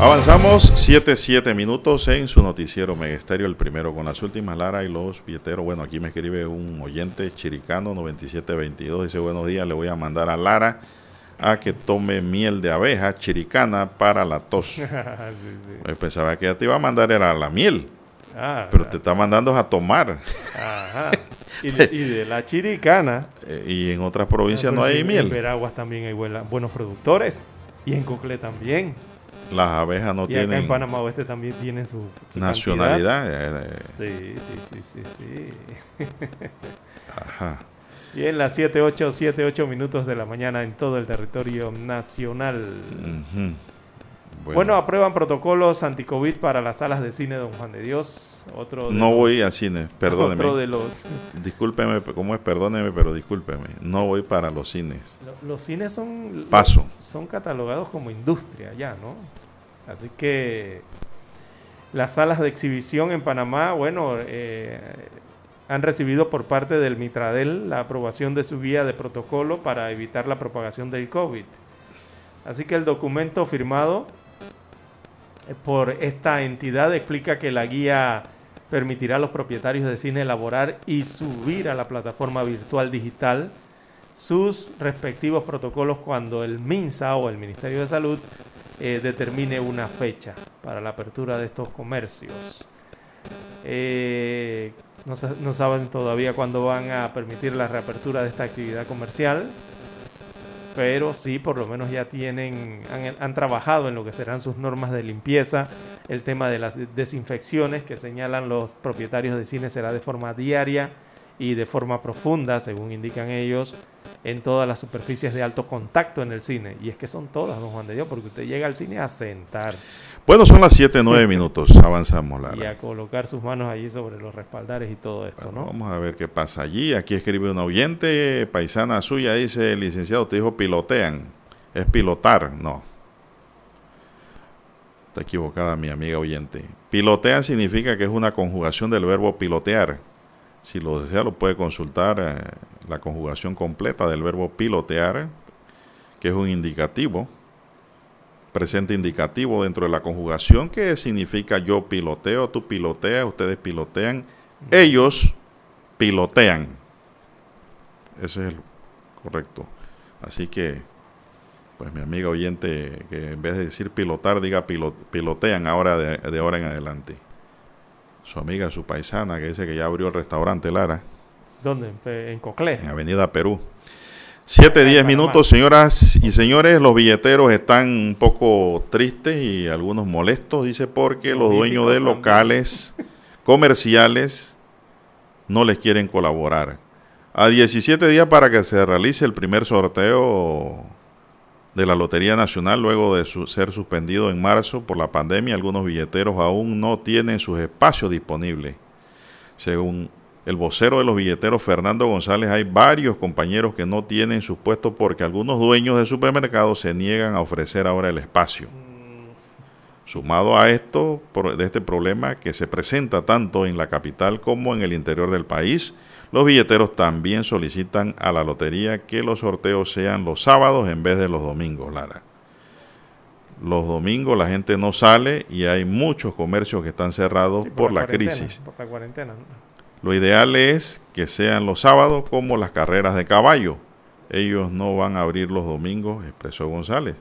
Avanzamos 7-7 minutos en su noticiero Megesterio, el primero con las últimas, Lara y los billeteros. Bueno, aquí me escribe un oyente chiricano 9722, dice buenos días, le voy a mandar a Lara a que tome miel de abeja chiricana para la tos. sí, sí. Pues pensaba que ya te iba a mandar era la miel, ah, pero te está mandando a tomar. Ajá. Y de, y de la chiricana. Eh, y en otras provincias no, hay miel. En Veraguas también hay buenos productores y en Coclé también. Las abejas no y tienen. Acá en Panamá Oeste también tienen su, su nacionalidad. Sí, sí, sí, sí, sí. Ajá. Y en las 7, 8, 7, 8 minutos de la mañana en todo el territorio nacional. Uh-huh. Bueno. bueno. aprueban protocolos anti-COVID para las salas de cine Don Juan de Dios. Otro de no los, voy al cine, perdóneme. Otro de los... Discúlpeme, ¿cómo es? Perdóneme, pero discúlpeme. No voy para los cines. Los, los cines son... Paso. Son catalogados como industria ya, ¿no? Así que las salas de exhibición en Panamá, bueno, eh, han recibido por parte del Mitradel la aprobación de su guía de protocolo para evitar la propagación del COVID. Así que el documento firmado por esta entidad explica que la guía permitirá a los propietarios de cine elaborar y subir a la plataforma virtual digital sus respectivos protocolos cuando el MINSA o el Ministerio de Salud eh, determine una fecha para la apertura de estos comercios. Eh, no, saben todavía cuándo van a permitir la reapertura de esta actividad comercial, pero sí, por lo menos ya tienen, han, han, trabajado en lo que serán sus normas de limpieza. El tema de las desinfecciones que señalan los propietarios de cine será de forma diaria y de forma profunda, según indican ellos, en todas las superficies de alto contacto en el cine. Y es que son todas, don Juan de Dios, porque usted llega al cine a sentarse. Bueno, son las 7, 9 minutos, avanzamos. Lara. Y a colocar sus manos allí sobre los respaldares y todo esto, bueno, ¿no? Vamos a ver qué pasa allí. Aquí escribe una oyente, paisana suya, dice, licenciado, te dijo pilotean. Es pilotar, no. Está equivocada mi amiga oyente. Pilotean significa que es una conjugación del verbo pilotear si lo desea, lo puede consultar eh, la conjugación completa del verbo pilotear, que es un indicativo, presente indicativo dentro de la conjugación, que significa yo piloteo, tú piloteas, ustedes pilotean, ellos pilotean. Ese es el correcto. Así que, pues mi amiga oyente, que en vez de decir pilotar, diga pilotean ahora de, de ahora en adelante su amiga, su paisana, que dice que ya abrió el restaurante Lara. ¿Dónde? En Coclé. En Avenida Perú. Siete, diez minutos, señoras y señores. Los billeteros están un poco tristes y algunos molestos, dice, porque los dueños de locales comerciales no les quieren colaborar. A 17 días para que se realice el primer sorteo de la Lotería Nacional luego de ser suspendido en marzo por la pandemia. Algunos billeteros aún no tienen sus espacios disponibles. Según el vocero de los billeteros, Fernando González, hay varios compañeros que no tienen sus puestos porque algunos dueños de supermercados se niegan a ofrecer ahora el espacio. Sumado a esto, de este problema que se presenta tanto en la capital como en el interior del país, los billeteros también solicitan a la lotería que los sorteos sean los sábados en vez de los domingos, Lara. Los domingos la gente no sale y hay muchos comercios que están cerrados Sí, por, la, crisis. Por la cuarentena. ¿no? Lo ideal es que sean los sábados como las carreras de caballo. Ellos no van a abrir los domingos, expresó González.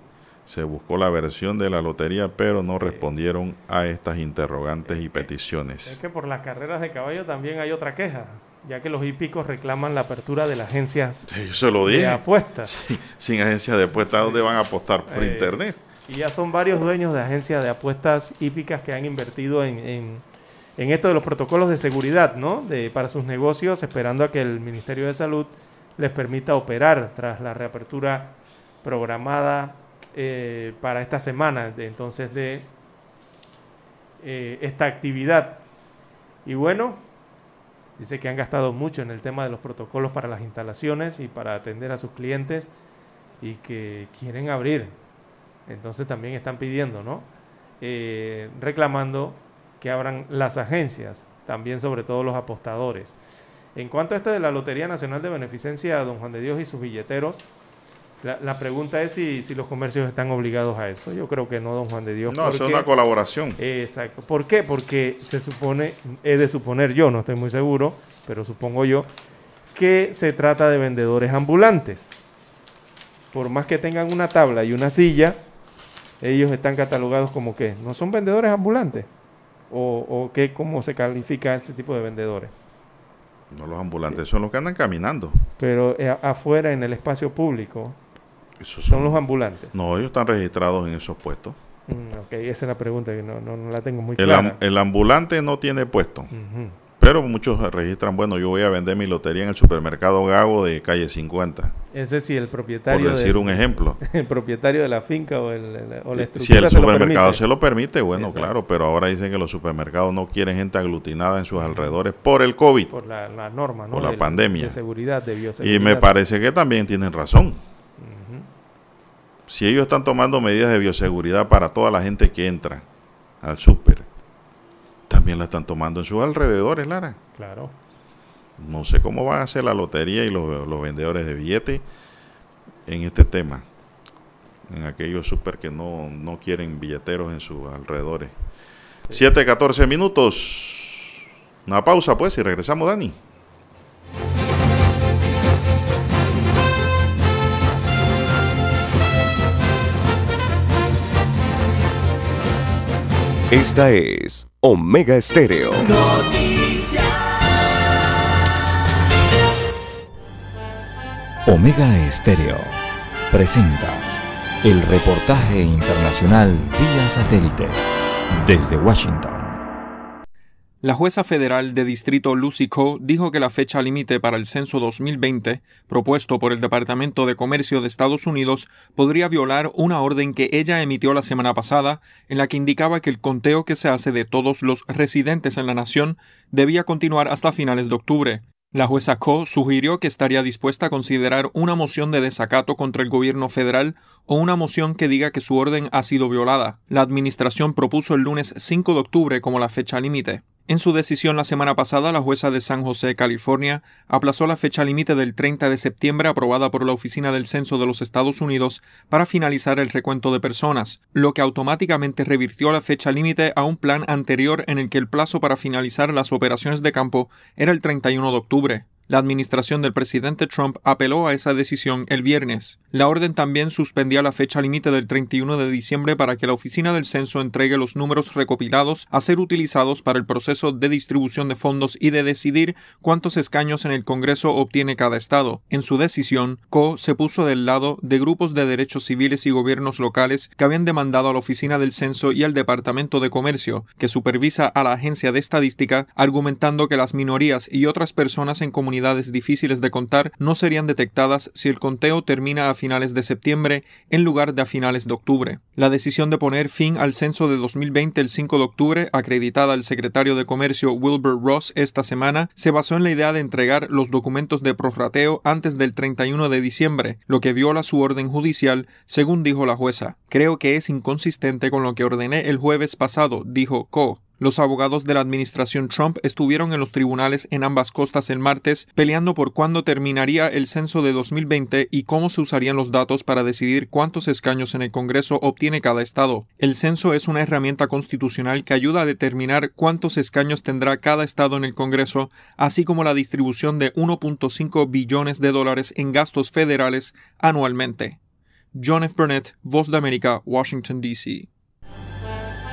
Se buscó la versión de la lotería, pero no respondieron a estas interrogantes y peticiones. Es que por las carreras de caballo también hay otra queja, ya que los hípicos reclaman la apertura de las agencias Yo se lo dije. de apuestas. Sí, sin agencias de apuestas, ¿dónde van a apostar? Por Eh, internet. Y ya son varios dueños de agencias de apuestas hípicas que han invertido en, en, en esto de los protocolos de seguridad, ¿no? De, para sus negocios, esperando a que el Ministerio de Salud les permita operar tras la reapertura programada eh, para esta semana, de, entonces de eh, esta actividad. Y bueno, dice que han gastado mucho en el tema de los protocolos para las instalaciones y para atender a sus clientes y que quieren abrir. Entonces también están pidiendo, ¿no? Eh, reclamando que abran las agencias, también sobre todo los apostadores. En cuanto a este de la Lotería Nacional de Beneficencia, don Juan de Dios y sus billeteros, la, pregunta es si, si, los comercios están obligados a eso. Yo creo que no, don Juan de Dios. No, es una colaboración. Exacto. ¿Por qué? Porque se supone, he de suponer yo, no estoy muy seguro, pero supongo yo, que se trata de vendedores ambulantes. Por más que tengan una tabla y una silla, ellos están catalogados como que no son vendedores ambulantes. ¿O, o qué, cómo se califica ese tipo de vendedores? No, los ambulantes son los que andan caminando. Pero eh, afuera, en el espacio público, son, los ambulantes. No, ellos están registrados en esos puestos. Mm, ok, esa es la pregunta que no, no, la tengo muy clara. el ambulante no tiene puesto. Pero muchos registran, bueno, yo voy a vender mi lotería en el supermercado Gago de calle 50. Ese sí, el propietario. Por decir un ejemplo. El propietario de la finca o, el, la estructura. Si el supermercado se lo permite, bueno, claro, pero ahora dicen que los supermercados no quieren gente aglutinada en sus alrededores por el COVID. Por la, norma, ¿no? Por la pandemia. De seguridad, de bioseguridad. Y me parece que también tienen razón. Si ellos están tomando medidas de bioseguridad para toda la gente que entra al súper, también la están tomando en sus alrededores, Lara. Claro. No sé cómo van a hacer la lotería y los, vendedores de billetes en este tema. En aquellos súper que no, no quieren billeteros en sus alrededores. 7, 14 minutos. Una pausa pues y regresamos, Dani. Esta es Omega Estéreo. Omega Estéreo presenta el reportaje internacional vía satélite desde Washington. La jueza federal de distrito Lucy Coe dijo que la fecha límite para el censo 2020, propuesto por el Departamento de Comercio de Estados Unidos, podría violar una orden que ella emitió la semana pasada, en la que indicaba que el conteo que se hace de todos los residentes en la nación debía continuar hasta finales de octubre. La jueza Coe sugirió que estaría dispuesta a considerar una moción de desacato contra el gobierno federal o una moción que diga que su orden ha sido violada. La administración propuso el lunes 5 de octubre como la fecha límite. En su decisión la semana pasada, la jueza de San José, California, aplazó la fecha límite del 30 de septiembre aprobada por la Oficina del Censo de los Estados Unidos para finalizar el recuento de personas, lo que automáticamente revirtió la fecha límite a un plan anterior en el que el plazo para finalizar las operaciones de campo era el 31 de octubre. La administración del presidente Trump apeló a esa decisión el viernes. La orden también suspendía la fecha límite del 31 de diciembre para que la oficina del censo entregue los números recopilados a ser utilizados para el proceso de distribución de fondos y de decidir cuántos escaños en el Congreso obtiene cada estado. En su decisión, Co se puso del lado de grupos de derechos civiles y gobiernos locales que habían demandado a la oficina del censo y al Departamento de Comercio, que supervisa a la agencia de estadística, argumentando que las minorías y otras personas en comunidad difíciles de contar no serían detectadas si el conteo termina a finales de septiembre en lugar de a finales de octubre. La decisión de poner fin al censo de 2020 el 5 de octubre, acreditada al secretario de Comercio Wilbur Ross esta semana, se basó en la idea de entregar los documentos de prorrateo antes del 31 de diciembre, lo que viola su orden judicial, según dijo la jueza. Creo que es inconsistente con lo que ordené el jueves pasado, dijo Co. Los abogados de la administración Trump estuvieron en los tribunales en ambas costas el martes peleando por cuándo terminaría el censo de 2020 y cómo se usarían los datos para decidir cuántos escaños en el Congreso obtiene cada estado. El censo es una herramienta constitucional que ayuda a determinar cuántos escaños tendrá cada estado en el Congreso, así como la distribución de 1.5 billones de dólares en gastos federales anualmente. John F. Burnett, Voz de América, Washington, D.C.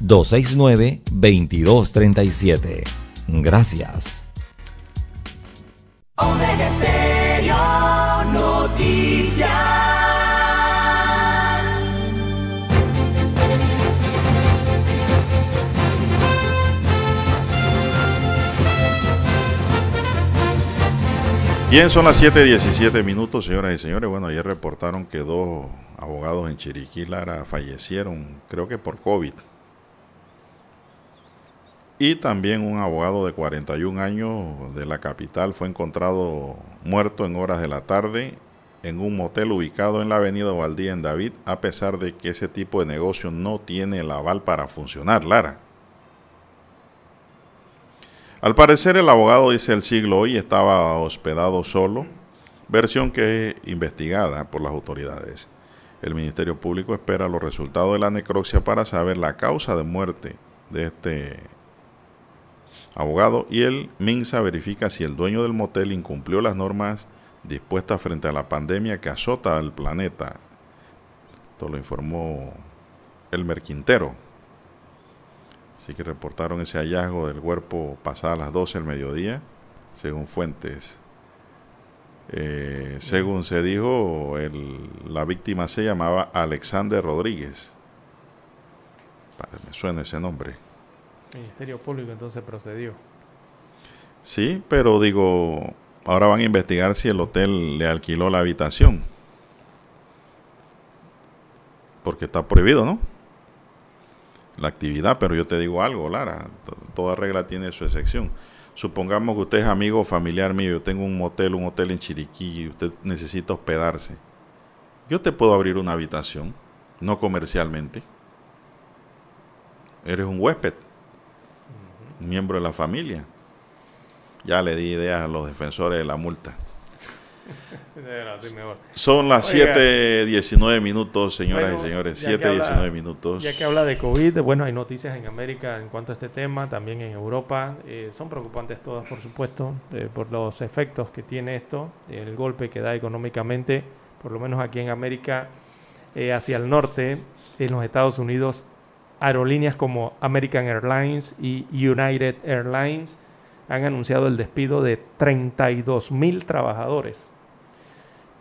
269-2237. Gracias. Omega Estéreo Noticias. Bien, son las 7:17 minutos, señoras y señores. Bueno, ayer reportaron que dos abogados en Chiriquí, Lara, fallecieron, creo que por COVID. Y también un abogado de 41 años de la capital fue encontrado muerto en horas de la tarde en un motel ubicado en la avenida Valdía en David, a pesar de que ese tipo de negocio no tiene el aval para funcionar, Lara. Al parecer el abogado dice el siglo hoy estaba hospedado solo, versión que es investigada por las autoridades. El Ministerio Público espera los resultados de la necropsia para saber la causa de muerte de este abogado y el MINSA verifica si el dueño del motel incumplió las normas dispuestas frente a la pandemia que azota al planeta. Esto lo informó Elmer Quintero. Así que reportaron ese hallazgo del cuerpo pasada las 12 del mediodía, según fuentes. Eh, según se dijo, el, la víctima se llamaba Alexander Rodríguez. Me suena ese nombre. Ministerio Público entonces procedió. Sí, pero digo, ahora van a investigar si el hotel le alquiló la habitación. Porque está prohibido, ¿no? la actividad, pero yo te digo algo, Lara, toda regla tiene su excepción. Supongamos que usted es amigo o familiar mío, yo tengo un motel, un hotel en Chiriquí, y usted necesita hospedarse. Yo te puedo abrir una habitación, no comercialmente. Eres un huésped, miembro de la familia. Ya le di ideas a los defensores de la multa. Son las 7.19 minutos, señoras y señores. 7.19 minutos. Ya que habla de COVID, bueno, hay noticias en América en cuanto a este tema, también en Europa. Eh, son preocupantes todas, por supuesto, eh, por los efectos que tiene esto, el golpe que da económicamente, por lo menos aquí en América, eh, hacia el norte, en los Estados Unidos, aerolíneas como American Airlines y United Airlines han anunciado el despido de 32 mil trabajadores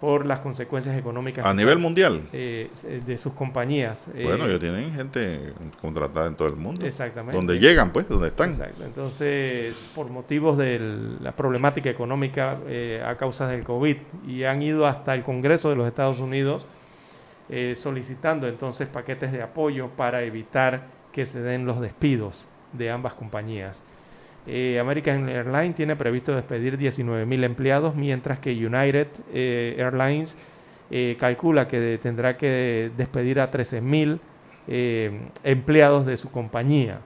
por las consecuencias económicas. A nivel mundial. Eh, de sus compañías. Bueno, ellos tienen gente contratada en todo el mundo. Exactamente. Donde llegan, pues, donde están. Exacto. Entonces, por motivos de la problemática económica eh, a causa del COVID, y han ido hasta el Congreso de los Estados Unidos eh, solicitando entonces paquetes de apoyo para evitar que se den los despidos de ambas compañías. Eh, American Airlines tiene previsto despedir 19.000 empleados, mientras que United eh, Airlines calcula que tendrá que despedir a 13.000 empleados de su compañía.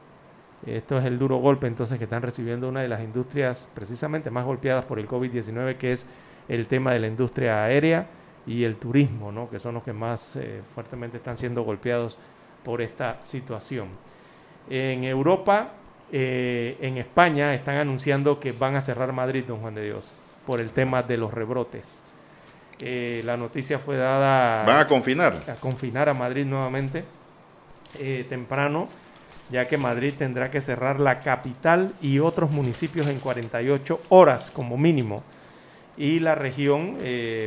Esto es el duro golpe entonces que están recibiendo una de las industrias precisamente más golpeadas por el COVID-19, que es el tema de la industria aérea y el turismo, ¿no? que son los que más fuertemente están siendo golpeados por esta situación. En Europa, eh, en España están anunciando que van a cerrar Madrid, don Juan de Dios, por el tema de los rebrotes. Eh, la noticia fue dada... ¿Van a confinar? A confinar a Madrid nuevamente eh, temprano, ya que Madrid tendrá que cerrar la capital y otros municipios en 48 horas como mínimo. Y la región,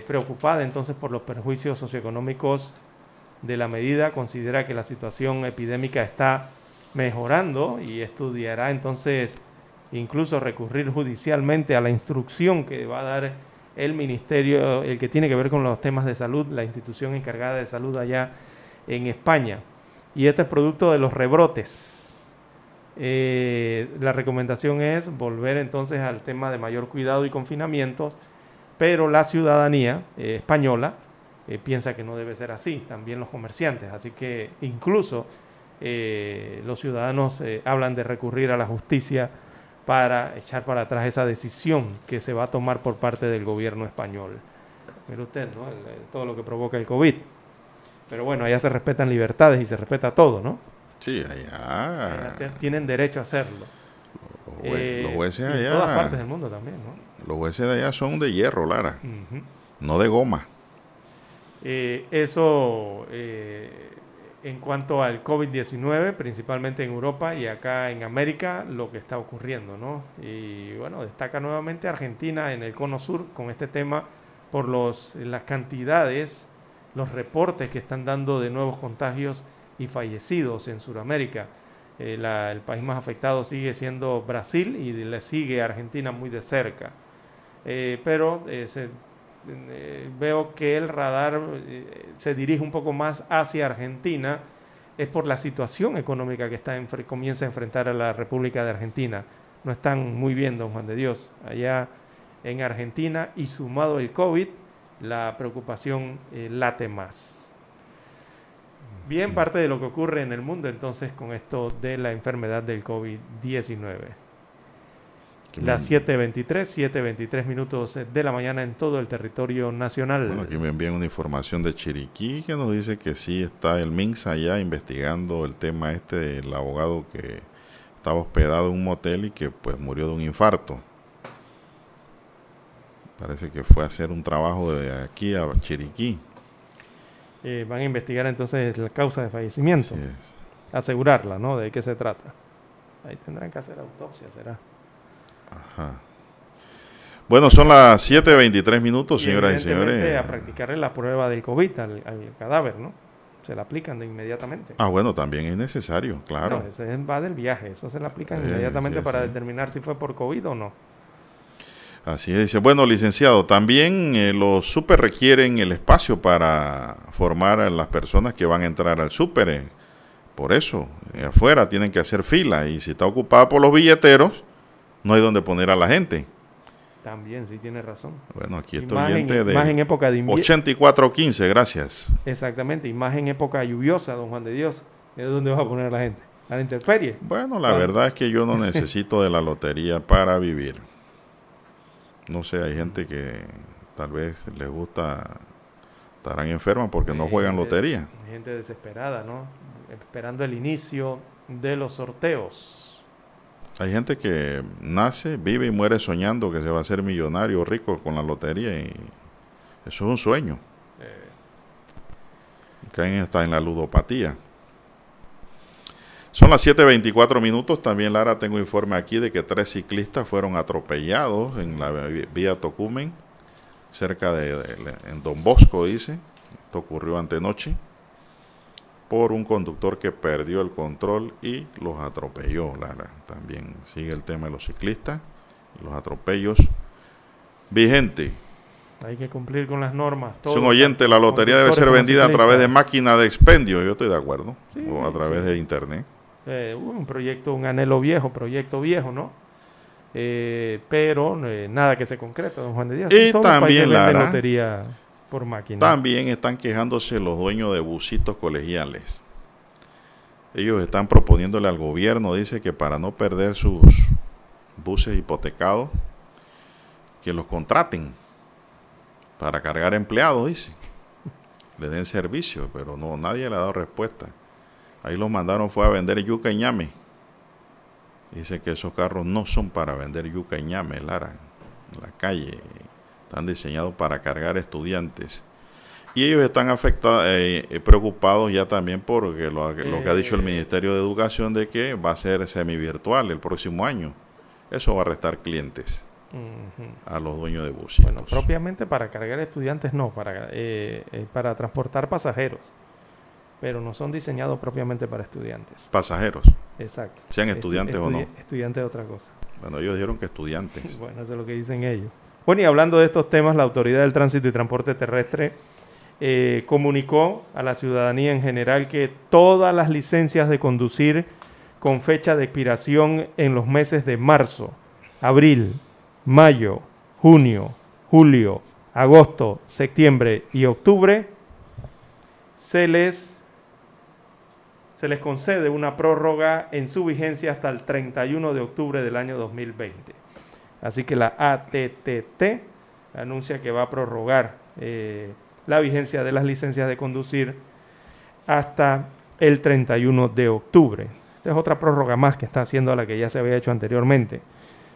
preocupada entonces por los perjuicios socioeconómicos de la medida, considera que la situación epidémica está mejorando y estudiará entonces incluso recurrir judicialmente a la instrucción que va a dar el ministerio, el que tiene que ver con los temas de salud, la institución encargada de salud allá en España. Y este es producto de los rebrotes. Eh, la recomendación es volver entonces al tema de mayor cuidado y confinamiento, pero la ciudadanía eh, española eh, piensa que no debe ser así, también los comerciantes. Así que incluso eh, los ciudadanos hablan de recurrir a la justicia para echar para atrás esa decisión que se va a tomar por parte del gobierno español. Mire usted, ¿no? todo lo que provoca el COVID. Pero bueno, allá se respetan libertades y se respeta todo, ¿no? Sí, allá. tienen derecho a hacerlo. Los, jueces allá. En todas partes del mundo también, ¿no? Los jueces de allá son de hierro, Lara, no de goma. Eh, eso eh, en cuanto al COVID-19, principalmente en Europa y acá en América, lo que está ocurriendo, ¿no? Y bueno, destaca nuevamente Argentina en el cono sur con este tema por los, las cantidades, los reportes que están dando de nuevos contagios y fallecidos en Sudamérica. Eh, el país más afectado sigue siendo Brasil y le sigue Argentina muy de cerca. Pero se eh, veo que el radar eh, se dirige un poco más hacia Argentina, es por la situación económica que está comienza a enfrentar a la República de Argentina. No están muy bien, don Juan de Dios, allá en Argentina y sumado el COVID, la preocupación eh, late más. Bien, parte de lo que ocurre en el mundo entonces con esto de la enfermedad del COVID-19. Las 7.23, 7.23 minutos de la mañana en todo el territorio nacional. Bueno, aquí me envían una información de Chiriquí que nos dice que sí está el MINSA allá investigando el tema este del abogado que estaba hospedado en un motel y que pues murió de un infarto. Parece que fue a hacer un trabajo de aquí a Chiriquí. Eh, van a investigar entonces la causa de fallecimiento. Asegurarla, ¿no? ¿De qué se trata? Ahí tendrán que hacer autopsia, será. Ajá. Bueno, son las 7.23 minutos, señoras y señores. A practicarle la prueba del COVID al, cadáver, ¿no? Se la aplican de inmediatamente. Ah, bueno, también es necesario, claro. No, ese va del viaje, eso se le aplican inmediatamente para determinar si fue por COVID o no. Así es, dice, bueno, licenciado, también eh, los super requieren el espacio para formar a las personas que van a entrar al súper. Eh. Por eso, eh, afuera tienen que hacer fila y si está ocupada por los billeteros, no hay donde poner a la gente. También, sí, tiene razón. Bueno, aquí estoy oyente de, en época de 8415, gracias. Exactamente, y más en época lluviosa, don Juan de Dios. ¿De dónde va a poner a la gente? ¿A la intemperie? Bueno, la verdad es que yo no necesito de la lotería para vivir. No sé, hay gente que tal vez les gusta, estarán enfermas porque no juegan lotería. Gente desesperada, ¿no? Esperando el inicio de los sorteos. Hay gente que nace, vive y muere soñando que se va a hacer millonario o rico con la lotería y eso es un sueño. Eh. Caen hasta en la ludopatía. Son las 7.24 minutos. También, Lara, tengo informe aquí de que tres ciclistas fueron atropellados en la vía Tocumen, cerca de, en Don Bosco, dice. Esto ocurrió antenoche por un conductor que perdió el control y los atropelló, Lara. También sigue el tema de los ciclistas los atropellos vigente. Hay que cumplir con las normas. Es un oyente, la lotería debe ser vendida a través de máquina de expendio, yo estoy de acuerdo, o a través de internet. Eh, un proyecto, un anhelo viejo, proyecto viejo, ¿no? Eh, pero eh, nada que se concreta, don Juan de Díaz. Y también, la lotería por. También están quejándose los dueños de busitos colegiales. Ellos están proponiéndole al gobierno, dice que para no perder sus buses hipotecados, que los contraten para cargar empleados, dice. Le den servicio, pero no, nadie le ha dado respuesta. Ahí los mandaron fue a vender yuca y ñame. Dice que esos carros no son para vender yuca y ñame, Lara, en la calle están diseñados para cargar estudiantes. Y ellos están afectados, eh, eh, preocupados ya también por lo, lo, que ha dicho el eh. Ministerio de Educación de que va a ser semi-virtual el próximo año. Eso va a restar clientes a los dueños de buses. Bueno, propiamente para cargar estudiantes no, para, para transportar pasajeros. Pero no son diseñados propiamente para estudiantes. Pasajeros. Exacto. Sean estudiantes o no. Estudiantes de otra cosa. Bueno, ellos dijeron que estudiantes. bueno, eso es lo que dicen ellos. Bueno, y hablando de estos temas, la Autoridad del Tránsito y Transporte Terrestre eh, comunicó a la ciudadanía en general que todas las licencias de conducir con fecha de expiración en los meses de marzo, abril, mayo, junio, julio, agosto, septiembre y octubre, se les, se les concede una prórroga en su vigencia hasta el 31 de octubre del año 2020. Así que la ATTT anuncia que va a prorrogar eh, la vigencia de las licencias de conducir hasta el 31 de octubre. Esta es otra prórroga más que está haciendo a la que ya se había hecho anteriormente.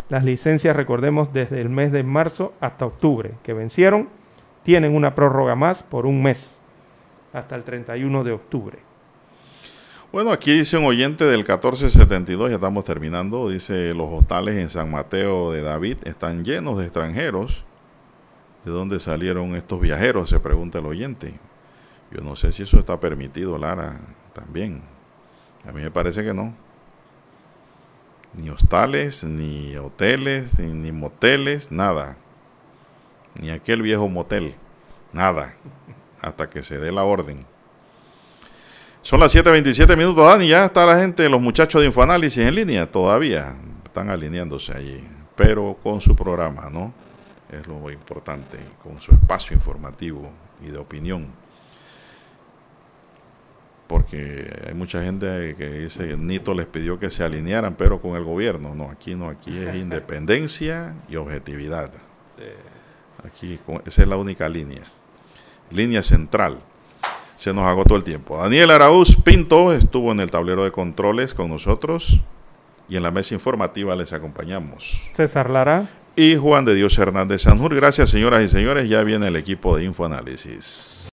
Las licencias, recordemos, desde el mes de marzo hasta octubre, que vencieron, tienen una prórroga más por un mes, hasta el 31 de octubre. Bueno, aquí dice un oyente del 1472, ya estamos terminando, dice los hostales en San Mateo de David están llenos de extranjeros. ¿De dónde salieron estos viajeros? Se pregunta el oyente. Yo no sé si eso está permitido, Lara, también. A mí me parece que no. Ni hostales, ni hoteles, ni, moteles, nada. Ni aquel viejo motel, nada. Hasta que se dé la orden. Son las 7.27 minutos, Dani. Ya está la gente, los muchachos de Infoanálisis en línea todavía. Están alineándose allí. Pero con su programa, ¿no? Es lo importante. Con su espacio informativo y de opinión. Porque hay mucha gente que dice Nito les pidió que se alinearan, pero con el gobierno. No, aquí no. Aquí es independencia y objetividad. Aquí, esa es la única línea. Línea central se nos agotó el tiempo. Daniel Araúz Pinto estuvo en el tablero de controles con nosotros y en la mesa informativa les acompañamos. César Lara. Y Juan de Dios Hernández Sanjur. Gracias, señoras y señores. Ya viene el equipo de Infoanálisis.